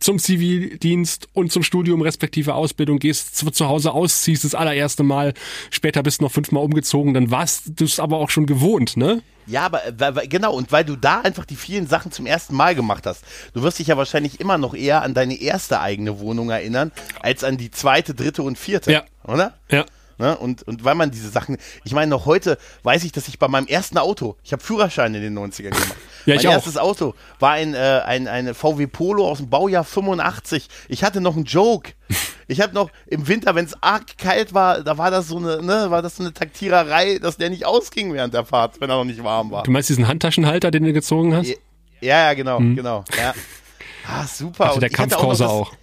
zum Zivildienst und zum Studium respektive Ausbildung, gehst zu, zu Hause aus, ziehst das allererste Mal, später bist du noch fünfmal umgezogen, dann warst du es aber auch schon gewohnt, ne? Ja, aber äh, genau, und weil du da einfach die vielen Sachen zum ersten Mal gemacht hast. Du wirst dich ja wahrscheinlich immer noch eher an deine erste eigene Wohnung erinnern, als an die zweite, dritte und vierte. Ja. Oder? Ja. Ne? Und, und weil man diese Sachen, ich meine, noch heute weiß ich, dass ich bei meinem ersten Auto, ich habe Führerschein in den 90ern gemacht. *laughs* Ja, mein ich auch. erstes Auto war ein, äh, ein, ein VW Polo aus dem Baujahr 85. Ich hatte noch einen Joke. *laughs* Ich habe noch im Winter, wenn es arg kalt war, da war das so eine, ne, war das so eine Taktiererei, dass der nicht ausging während der Fahrt, wenn er noch nicht warm war. Du meinst diesen Handtaschenhalter, den du gezogen hast? Ja, ja, genau, genau. Ja. *laughs* Ah, super. Hatte der Kampfkrause auch.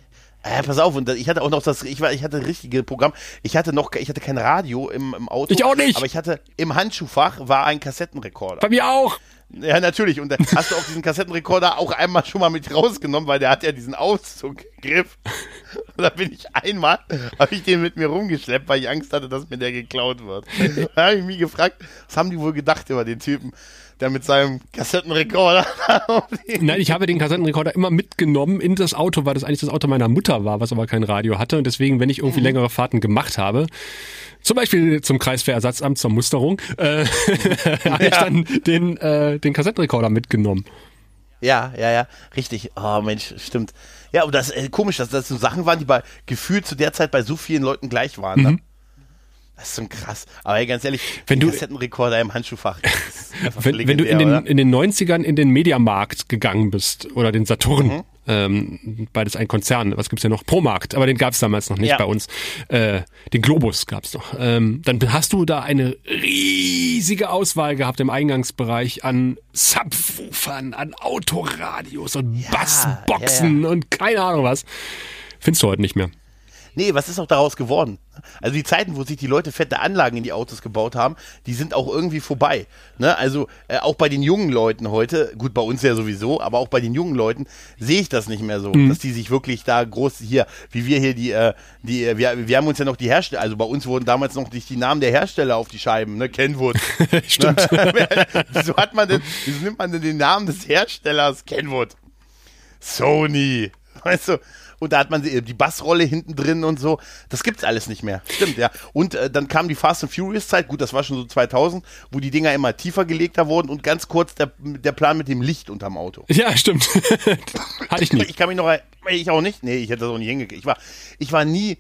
Äh, pass auf, und ich hatte auch noch das, ich war, ich hatte das richtige Programm. Ich hatte noch, ich hatte kein Radio im, im Auto. Ich auch nicht. Aber ich hatte im Handschuhfach war ein Kassettenrekorder. Bei mir auch. Ja, natürlich. Und da hast du auch diesen Kassettenrekorder auch einmal schon mal mit rausgenommen, weil der hat ja diesen Auszugriff. Und da bin ich einmal, habe ich den mit mir rumgeschleppt, weil ich Angst hatte, dass mir der geklaut wird. Da habe ich mich gefragt, was haben die wohl gedacht über den Typen, der mit seinem Kassettenrekorder *laughs* Nein, ich habe den Kassettenrekorder immer mitgenommen in das Auto, weil das eigentlich das Auto meiner Mutter war, was aber kein Radio hatte. Und deswegen, wenn ich irgendwie längere Fahrten gemacht habe, zum Beispiel zum Kreiswehrersatzamt zur Musterung, äh, *laughs* habe ich dann den, äh, den Kassettenrekorder mitgenommen. Ja, ja, ja, richtig. Oh Mensch, stimmt. Ja, aber das ist äh, komisch, dass das so Sachen waren, die bei gefühlt zu der Zeit bei so vielen Leuten gleich waren. Ne? Das ist so krass. Aber ey, ganz ehrlich. Wenn du- Kassettenrekorder im Handschuhfach. *laughs* Wenn, wenn du in den, oder? in den 90ern in den Mediamarkt gegangen bist oder den Saturn, Mhm. ähm, beides ein Konzern, was gibt's ja noch? Promarkt, aber den gab's damals noch nicht Ja. bei uns. Äh, den Globus gab's noch. Ähm, dann hast du da eine riesige Auswahl gehabt im Eingangsbereich an Subwoofern, an Autoradios und Bassboxen und keine Ahnung was. Findest du heute nicht mehr. Nee, was ist auch daraus geworden? Also die Zeiten, wo sich die Leute fette Anlagen in die Autos gebaut haben, die sind auch irgendwie vorbei. Ne? Also äh, auch bei den jungen Leuten heute, gut bei uns ja sowieso, aber auch bei den jungen Leuten sehe ich das nicht mehr so, Mhm. dass die sich wirklich da groß hier, wie wir hier die, äh, die, äh, wir, wir haben uns ja noch die Hersteller, also bei uns wurden damals noch nicht die Namen der Hersteller auf die Scheiben, ne? Kenwood. *laughs* Stimmt. *laughs* wieso hat man denn, wieso nimmt man denn den Namen des Herstellers Kenwood? Sony, weißt du? Und da hat man die die Bassrolle hinten drin und so. Das gibt's alles nicht mehr. Stimmt, ja. Und äh, dann kam die Fast and Furious Zeit. Gut, das war schon so 2000, wo die Dinger immer tiefer gelegter wurden und ganz kurz der, der Plan mit dem Licht unterm Auto. ja, stimmt. *laughs* Hatte ich nie. Ich kann mich noch, ich auch nicht. Nee, ich hätte das auch nicht hingekriegt. Ich war, ich war nie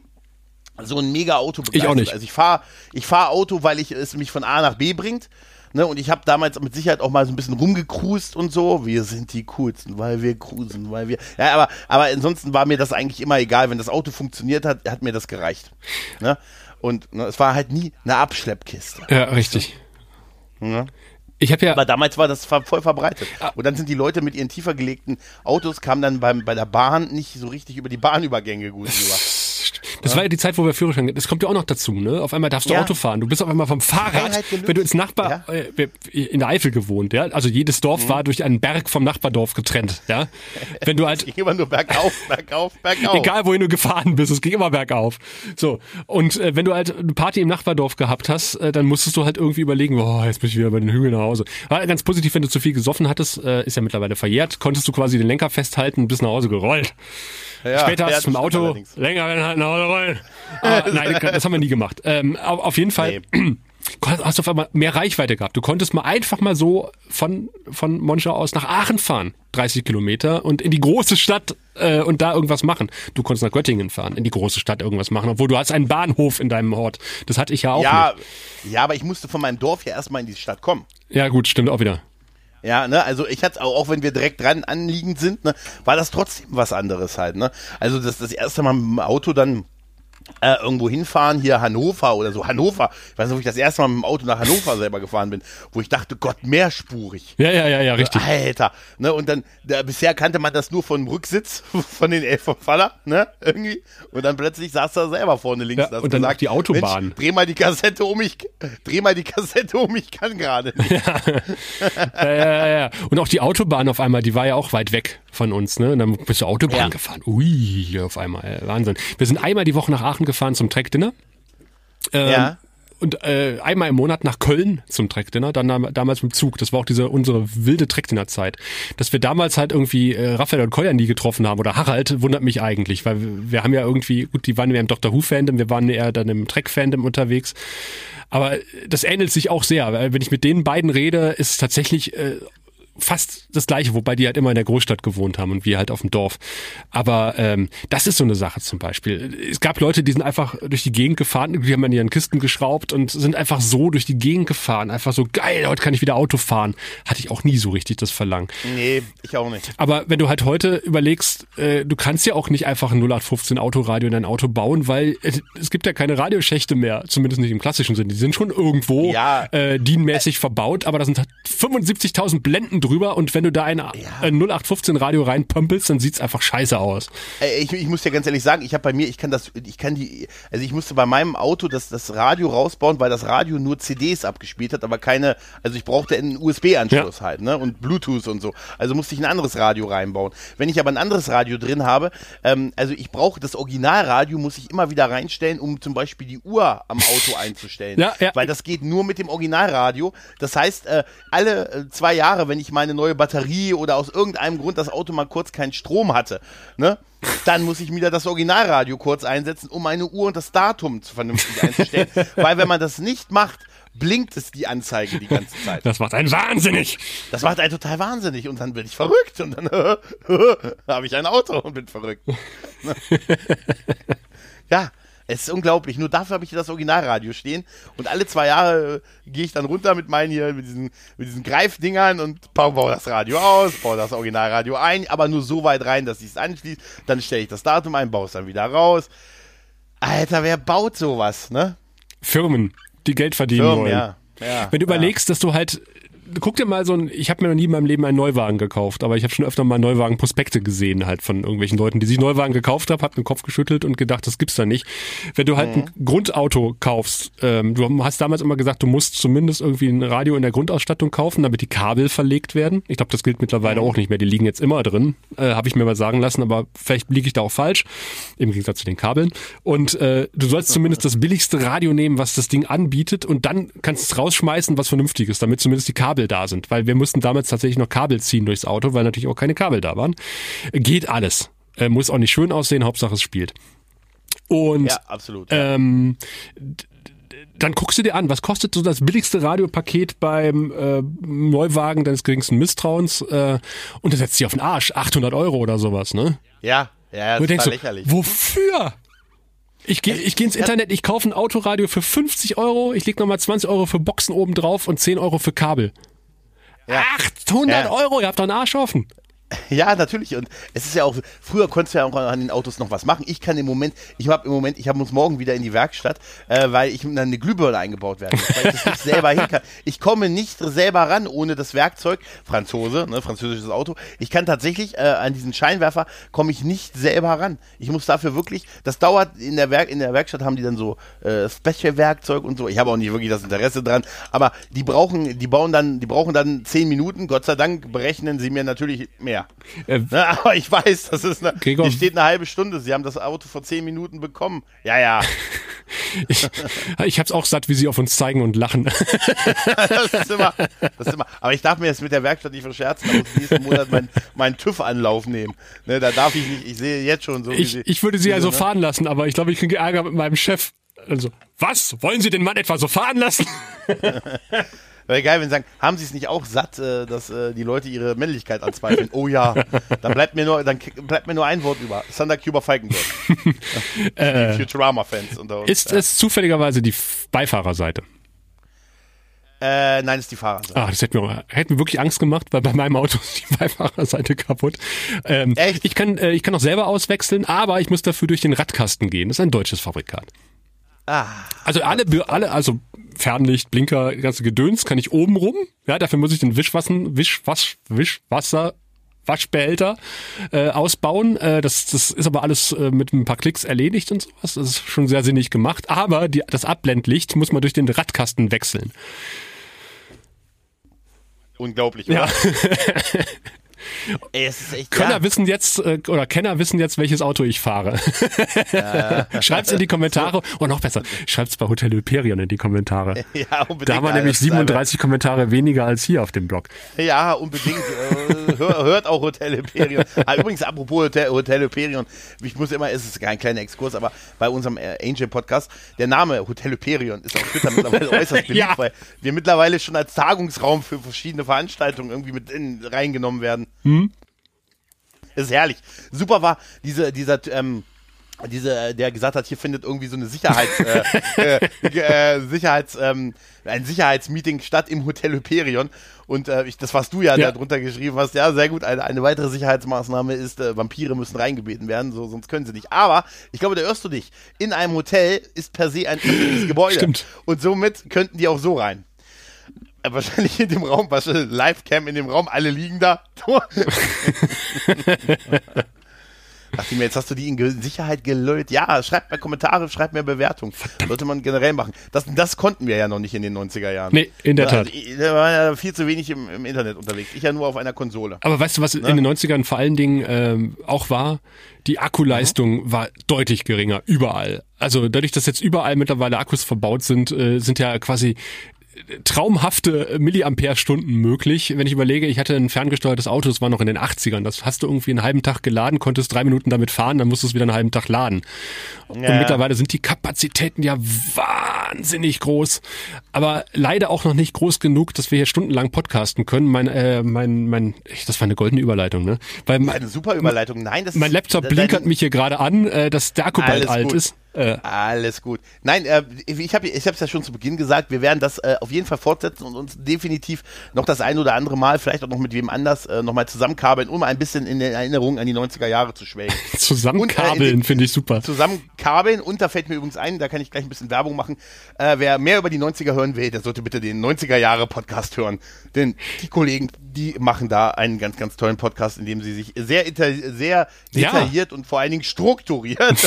so ein mega Auto Ich auch nicht. Also ich fahre ich fahr Auto, weil ich es mich von A nach B bringt. Ne, und ich habe damals mit Sicherheit auch mal so ein bisschen rumgecruised und so. Wir sind die coolsten, weil wir cruisen, weil wir. Ja, aber, aber ansonsten war mir das eigentlich immer egal. Wenn das Auto funktioniert hat, hat mir das gereicht. Ne? Und ne, es war halt nie eine Abschleppkiste. Ja, richtig. Ne? Ich habe ja Aber damals war das voll verbreitet. Und dann sind die Leute mit ihren tiefer gelegten Autos, kamen dann beim, bei der Bahn nicht so richtig über die Bahnübergänge gut rüber. *laughs* Das war ja die Zeit, wo wir Führerschein, das kommt ja auch noch dazu, ne? Auf einmal darfst du Ja. Auto fahren. Du bist auf einmal vom Fahrrad, wenn du ins Nachbar, äh, wir- in der Eifel gewohnt, ja? Also jedes Dorf Mhm. war durch einen Berg vom Nachbardorf getrennt, ja? Wenn du halt, *laughs* Ich immer nur bergauf, bergauf, bergauf. egal wohin du gefahren bist, es ging immer bergauf. So. Und äh, wenn du halt eine Party im Nachbardorf gehabt hast, äh, dann musstest du halt irgendwie überlegen, boah, jetzt bin ich wieder bei den Hügeln nach Hause. War ganz positiv, wenn du zu viel gesoffen hattest, äh, ist ja mittlerweile verjährt, konntest du quasi den Lenker festhalten und bist nach Hause gerollt. Ja, Später hast du das Auto allerdings. länger halt rollen. *laughs* Aber, nein, das haben wir nie gemacht. Ähm, auf, jeden Fall *clears throat* hast du auf einmal mehr Reichweite gehabt. Du konntest mal einfach mal so von, von Monschau aus nach Aachen fahren, 30 Kilometer, und in die große Stadt äh, und da irgendwas machen. Du konntest nach Göttingen fahren, in die große Stadt irgendwas machen, obwohl du hast einen Bahnhof in deinem Ort. Das hatte ich ja auch Ja, nicht. ja, aber ich musste von meinem Dorf ja erstmal in die Stadt kommen. Ja gut, stimmt auch wieder. Ja, ne, also ich hatte auch, auch wenn wir direkt dran anliegend sind, ne, war das trotzdem was anderes halt, ne. Also das, das erste Mal mit dem Auto dann äh, irgendwo hinfahren, hier Hannover oder so, Hannover, ich weiß nicht, wo ich das erste Mal mit dem Auto nach Hannover *laughs* selber gefahren bin, wo ich dachte, Gott, mehrspurig. Ja, ja, ja, ja, richtig. Alter, ne, und dann, da, bisher kannte man das nur von dem Rücksitz, *laughs* von den vom Faller, ne, irgendwie, und dann plötzlich saß da selber vorne links. Ja, und dann gesagt, die Autobahn. Dreh mal die Kassette um, ich, dreh mal die Kassette um, ich kann gerade nicht. *laughs* Ja, ja, ja. Und auch die Autobahn auf einmal, die war ja auch weit weg von uns, ne? Und dann bist du Autobahn Ja. gefahren. Ui, auf einmal, äh, Wahnsinn. Wir sind einmal die Woche nach Aachen gefahren zum Track-Dinner. Ähm, Ja. und äh, einmal im Monat nach Köln zum Trackdinner, dann dam- damals mit dem Zug. Das war auch diese unsere wilde Trackdinner-Zeit. Dass wir damals halt irgendwie äh, Raphael und Koya nie getroffen haben oder Harald wundert mich eigentlich, weil wir, wir haben ja irgendwie, gut, die waren ja im Doctor Who-Fandom, wir waren eher dann im Track-Fandom unterwegs. Aber das ähnelt sich auch sehr, weil wenn ich mit den beiden rede, ist es tatsächlich äh, fast das gleiche, wobei die halt immer in der Großstadt gewohnt haben und wir halt auf dem Dorf. Aber ähm, das ist so eine Sache zum Beispiel. Es gab Leute, die sind einfach durch die Gegend gefahren, die haben an ihren Kisten geschraubt und sind einfach so durch die Gegend gefahren. Einfach so, geil, heute kann ich wieder Auto fahren. Hatte ich auch nie so richtig das Verlangen. Nee, ich auch nicht. Aber wenn du halt heute überlegst, äh, du kannst ja auch nicht einfach ein 0815 Autoradio in dein Auto bauen, weil es, es gibt ja keine Radioschächte mehr, zumindest nicht im klassischen Sinn. Die sind schon irgendwo Ja. äh, dienmäßig verbaut, aber da sind halt 75.000 Blenden drüber und wenn du da ein, ein 0815 Radio reinpömpelst, dann sieht's einfach scheiße aus. Äh, Ich, ich muss dir ganz ehrlich sagen, ich habe bei mir, ich kann das, ich kann die, also ich musste bei meinem Auto das, das Radio rausbauen, weil das Radio nur CDs abgespielt hat, aber keine, also ich brauchte einen USB-Anschluss halt, ne, und Bluetooth und so. Also musste ich ein anderes Radio reinbauen. Wenn ich aber ein anderes Radio drin habe, ähm, also ich brauche das Originalradio, muss ich immer wieder reinstellen, um zum Beispiel die Uhr am Auto *laughs* einzustellen. Ja, ja. Weil das geht nur mit dem Originalradio. Das heißt, äh, alle äh, zwei Jahre, wenn ich meine neue Batterie oder aus irgendeinem Grund das Auto mal kurz keinen Strom hatte, ne, dann muss ich wieder das Originalradio kurz einsetzen, um meine Uhr und das Datum zu vernünftig einzustellen. *laughs* Weil wenn man das nicht macht, blinkt es die Anzeige die ganze Zeit. Das macht einen wahnsinnig. Das macht einen total wahnsinnig und dann bin ich verrückt und dann *laughs* habe ich ein Auto und bin verrückt. *laughs* ja, es ist unglaublich. Nur dafür habe ich hier das Originalradio stehen und alle zwei Jahre äh, gehe ich dann runter mit meinen hier, mit diesen, mit diesen Greifdingern und baue, baue das Radio aus, baue das Originalradio ein, aber nur so weit rein, dass ich es anschließt. Dann stelle ich das Datum ein, baue es dann wieder raus. Alter, wer baut sowas, ne? Firmen, die Geld verdienen Firmen, wollen. ja. ja. Wenn du überlegst, dass du halt guck dir mal so ein, ich habe mir noch nie in meinem Leben einen Neuwagen gekauft, aber ich habe schon öfter mal Neuwagen-Prospekte gesehen halt von irgendwelchen Leuten, die sich Neuwagen gekauft haben, hab den Kopf geschüttelt und gedacht, das gibt's da nicht. Wenn du halt ein Grundauto kaufst, ähm, du hast damals immer gesagt, du musst zumindest irgendwie ein Radio in der Grundausstattung kaufen, damit die Kabel verlegt werden. Ich glaube, das gilt mittlerweile auch nicht mehr. Die liegen jetzt immer drin, äh, habe ich mir mal sagen lassen, aber vielleicht liege ich da auch falsch, im Gegensatz zu den Kabeln. Und äh, du sollst zumindest das billigste Radio nehmen, was das Ding anbietet und dann kannst du es rausschmeißen, was vernünftig ist, damit zumindest die Kabel da sind. Weil wir mussten damals tatsächlich noch Kabel ziehen durchs Auto, weil natürlich auch keine Kabel da waren. Geht alles. Äh, muss auch nicht schön aussehen, Hauptsache es spielt. Und Ja, absolut. Ähm, dann guckst du dir an, was kostet so das billigste Radiopaket beim äh, Neuwagen deines geringsten Misstrauens äh, und das setzt dich auf den Arsch, 800 Euro oder sowas, ne? ja, ja, ja, Und du denkst so, lächerlich. wofür? Ich gehe ich geh ins Internet, ich kaufe ein Autoradio für 50 Euro, ich leg nochmal 20 Euro für Boxen oben drauf und 10 Euro für Kabel. Ja. 800 Ja. Euro, ihr habt doch einen Arsch offen. *laughs* Ja, natürlich. Und es ist ja auch, früher konntest du ja auch an den Autos noch was machen. Ich kann im Moment, ich habe im Moment, ich habe uns morgen wieder in die Werkstatt, äh, weil ich dann eine Glühbirne eingebaut werden muss, weil ich das nicht *laughs* selber hin kann. Ich komme nicht selber ran ohne das Werkzeug. Franzose, ne, französisches Auto. Ich kann tatsächlich äh, an diesen Scheinwerfer komme ich nicht selber ran. Ich muss dafür wirklich, das dauert in der Werk, in der Werkstatt haben die dann so äh, Special-Werkzeug und so. Ich habe auch nicht wirklich das Interesse dran, aber die brauchen, die bauen dann, die brauchen dann zehn Minuten. Gott sei Dank berechnen sie mir natürlich mehr. Äh, Ne, *laughs* aber ich weiß, das ist eine, Gregor- hier steht eine halbe Stunde. Sie haben das Auto vor zehn Minuten bekommen. Ja, ja. *laughs* ich ich hab's auch satt, wie sie auf uns zeigen und lachen. *laughs* Das ist immer, das ist immer. Aber ich darf mir jetzt mit der Werkstatt nicht verscherzen. Da muss ich nächsten Monat meinen mein TÜV-Anlauf nehmen. Ne, da darf ich nicht. Ich sehe jetzt schon so. wie Ich, sie, ich würde sie also ne? fahren lassen, aber ich glaube, ich kriege Ärger mit meinem Chef. Also, was? Wollen Sie den Mann etwa so fahren lassen? Wäre geil, wenn sie sagen, haben sie es nicht auch satt, äh, dass äh, die Leute ihre Männlichkeit anzweifeln? Oh ja, dann bleibt mir nur, dann bleibt mir nur ein Wort über. Thunder Cuba Falkenberg. *laughs* die Futurama-Fans unter uns. Äh. Ist es zufälligerweise die Beifahrerseite? äh, nein, ist die Fahrerseite. Ah, das hätte mir, hätte mir wirklich Angst gemacht, weil bei meinem Auto *laughs* ist die Beifahrerseite kaputt. Ähm, Echt? Ich kann, äh, ich kann auch selber auswechseln, aber ich muss dafür durch den Radkasten gehen. Das ist ein deutsches Fabrikat. Ah, Also alle, alle, also Fernlicht, Blinker, ganze Gedöns kann ich oben rum. Ja, dafür muss ich den Wischwassen, Wischwasch, Wischwasser, Waschbehälter äh, ausbauen. Äh, das, das ist aber alles äh, mit ein paar Klicks erledigt und sowas. Das ist schon sehr sinnig gemacht. Aber die, das Abblendlicht muss man durch den Radkasten wechseln. unglaublich, oder? *laughs* Ey, es ist echt, Könner ja. wissen jetzt, äh, oder Kenner wissen jetzt, welches Auto ich fahre. *laughs* Schreibt's in die Kommentare. Und noch besser, schreibt's bei Hotel Hyperion in die Kommentare. *laughs* Ja, unbedingt. Da haben wir nämlich das ist einfach- 37 Kommentare weniger als hier auf dem Blog. Ja, unbedingt. Äh, hör, hört auch Hotel Hyperion. *laughs* Ah, übrigens, apropos Hotel, Hotel Hyperion, ich muss immer, es ist kein kleiner Exkurs, aber bei unserem äh, Angel Podcast, der Name Hotel Hyperion ist auf Twitter mittlerweile äußerst beliebt, Ja. weil wir mittlerweile schon als Tagungsraum für verschiedene Veranstaltungen irgendwie mit in, reingenommen werden. Ist herrlich. Super war diese, dieser, ähm, diese, der gesagt hat, hier findet irgendwie so eine Sicherheits, *laughs* äh, äh, äh, Sicherheits, ähm, ein Sicherheitsmeeting statt im Hotel Hyperion. Und äh, ich, das warst du ja, Ja. der drunter geschrieben hast. Ja, sehr gut. Eine, eine weitere Sicherheitsmaßnahme ist, äh, Vampire müssen reingebeten werden, so, sonst können sie nicht. Aber ich glaube, da irrst du dich. In einem Hotel ist per se ein öffentliches Gebäude. Stimmt. Und somit könnten die auch so rein. Äh, Wahrscheinlich in dem Raum, wahrscheinlich Livecam in dem Raum, alle liegen da. *laughs* Dachte mir, jetzt hast du die in Sicherheit gelöst. Ja, schreibt mir Kommentare, schreibt mir Bewertungen. Sollte man generell machen. Das, das konnten wir ja noch nicht in den 90er Jahren. Nee, in der Tat. Also, da war ja viel zu wenig im, im Internet unterwegs. Ich ja nur auf einer Konsole. Aber weißt du, was Ne? in den 90ern vor allen Dingen ähm, auch war? Die Akkuleistung war deutlich geringer, überall. Also dadurch, dass jetzt überall mittlerweile Akkus verbaut sind, äh, sind ja quasi traumhafte Milliampere-Stunden möglich. Wenn ich überlege, ich hatte ein ferngesteuertes Auto, das war noch in den 80ern. Das hast du irgendwie einen halben Tag geladen, konntest drei Minuten damit fahren, dann musst du es wieder einen halben Tag laden. Und Ja. mittlerweile sind die Kapazitäten ja wahnsinnig groß, aber leider auch noch nicht groß genug, dass wir hier stundenlang podcasten können. Mein, äh, mein, mein, das war eine goldene Überleitung, ne? Weil mein, Eine super Überleitung. Nein, das mein ist- Laptop blinkert mich hier gerade an, äh, dass der Akku bald alt gut. ist. Äh, Alles gut. Nein, äh, ich habe ich es ja schon zu Beginn gesagt, wir werden das äh, auf jeden Fall fortsetzen und uns definitiv noch das ein oder andere Mal, vielleicht auch noch mit wem anders, äh, nochmal zusammenkabeln, um ein bisschen in Erinnerung an die 90er Jahre zu schwelgen. *laughs* zusammenkabeln äh, finde ich super. Zusammenkabeln und da fällt mir übrigens ein, da kann ich gleich ein bisschen Werbung machen. Äh, wer mehr über die 90er hören will, der sollte bitte den 90er Jahre Podcast hören. Denn die Kollegen, die machen da einen ganz, ganz tollen Podcast, in dem sie sich sehr, sehr Ja. detailliert und vor allen Dingen strukturiert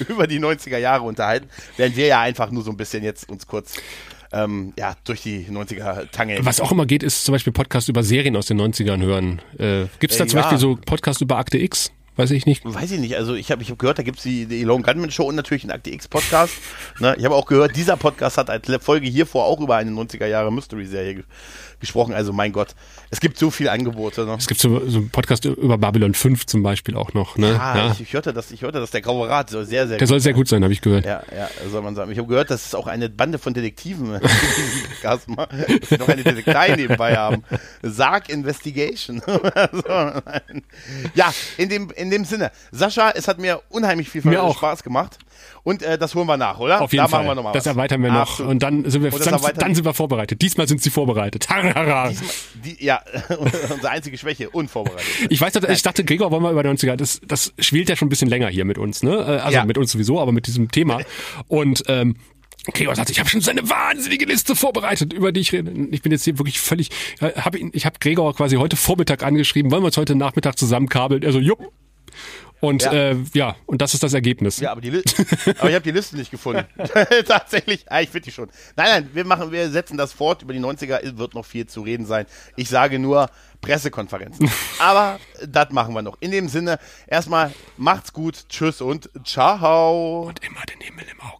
*laughs* über die 90er Jahre unterhalten. Während wir ja einfach nur so ein bisschen jetzt uns kurz ähm, ja, durch die 90er tangeln. Was auch immer geht, ist zum Beispiel Podcast über Serien aus den 90ern hören. Äh, Gibt es da Äh, zum ja. Beispiel so Podcast über Akte X? Weiß ich nicht. Weiß ich nicht, also ich habe ich hab gehört, da gibt's die, die Lone Gunman Show und natürlich den Akte X Podcast. ne? Ich habe auch gehört, dieser Podcast hat als Folge hiervor auch über eine 90er Jahre Mystery-Serie ge gesprochen. Also mein Gott, es gibt so viel Angebote. Ne? Es gibt so, so einen Podcast über Babylon 5 zum Beispiel auch noch. Ne? Ah, ja. ich, ich hörte das, ich hörte das, der Graue Rat soll sehr, sehr Der soll sehr gut sein, habe ich gehört. Ja, ja, soll man sagen. Ich habe gehört, dass es auch eine Bande von Detektiven *laughs* Podcast macht, dass sie noch eine Detektei nebenbei haben. Sarg Investigation. *laughs* So, ja, in dem, in dem Sinne. Sascha, es hat mir unheimlich viel Mir auch. Spaß gemacht. Und äh, das holen wir nach, oder? Auf jeden da Fall. machen wir noch mal das was. erweitern wir noch. Absolut. Und dann sind wir, dann, dann sind wir vorbereitet. Diesmal sind sie vorbereitet. Diesmal- Die, ja, *laughs* unsere einzige Schwäche, unvorbereitet. Ich weiß, ich dachte, Gregor wollen wir über die 90er. Das, das schwelt ja schon ein bisschen länger hier mit uns, ne? Äh, Also Ja. mit uns sowieso, aber mit diesem Thema. *laughs* Und ähm, Gregor sagt, ich habe schon so eine wahnsinnige Liste vorbereitet, über die ich rede. Ich bin jetzt hier wirklich völlig. äh, Hab ihn, ich habe Gregor quasi heute Vormittag angeschrieben, wollen wir uns heute Nachmittag zusammenkabeln? Er so, jupp. Und Ja. äh, ja und das ist das Ergebnis. Ja, aber die Li aber ich habe die Liste nicht gefunden. *laughs* *laughs* Tatsächlich. Ah, ich finde die schon. Nein, nein, wir machen, wir setzen das fort. Über die 90er wird noch viel zu reden sein. Ich sage nur Pressekonferenzen. *laughs* aber das machen wir noch. In dem Sinne, erstmal macht's gut, tschüss und ciao. Und immer den Himmel im Auge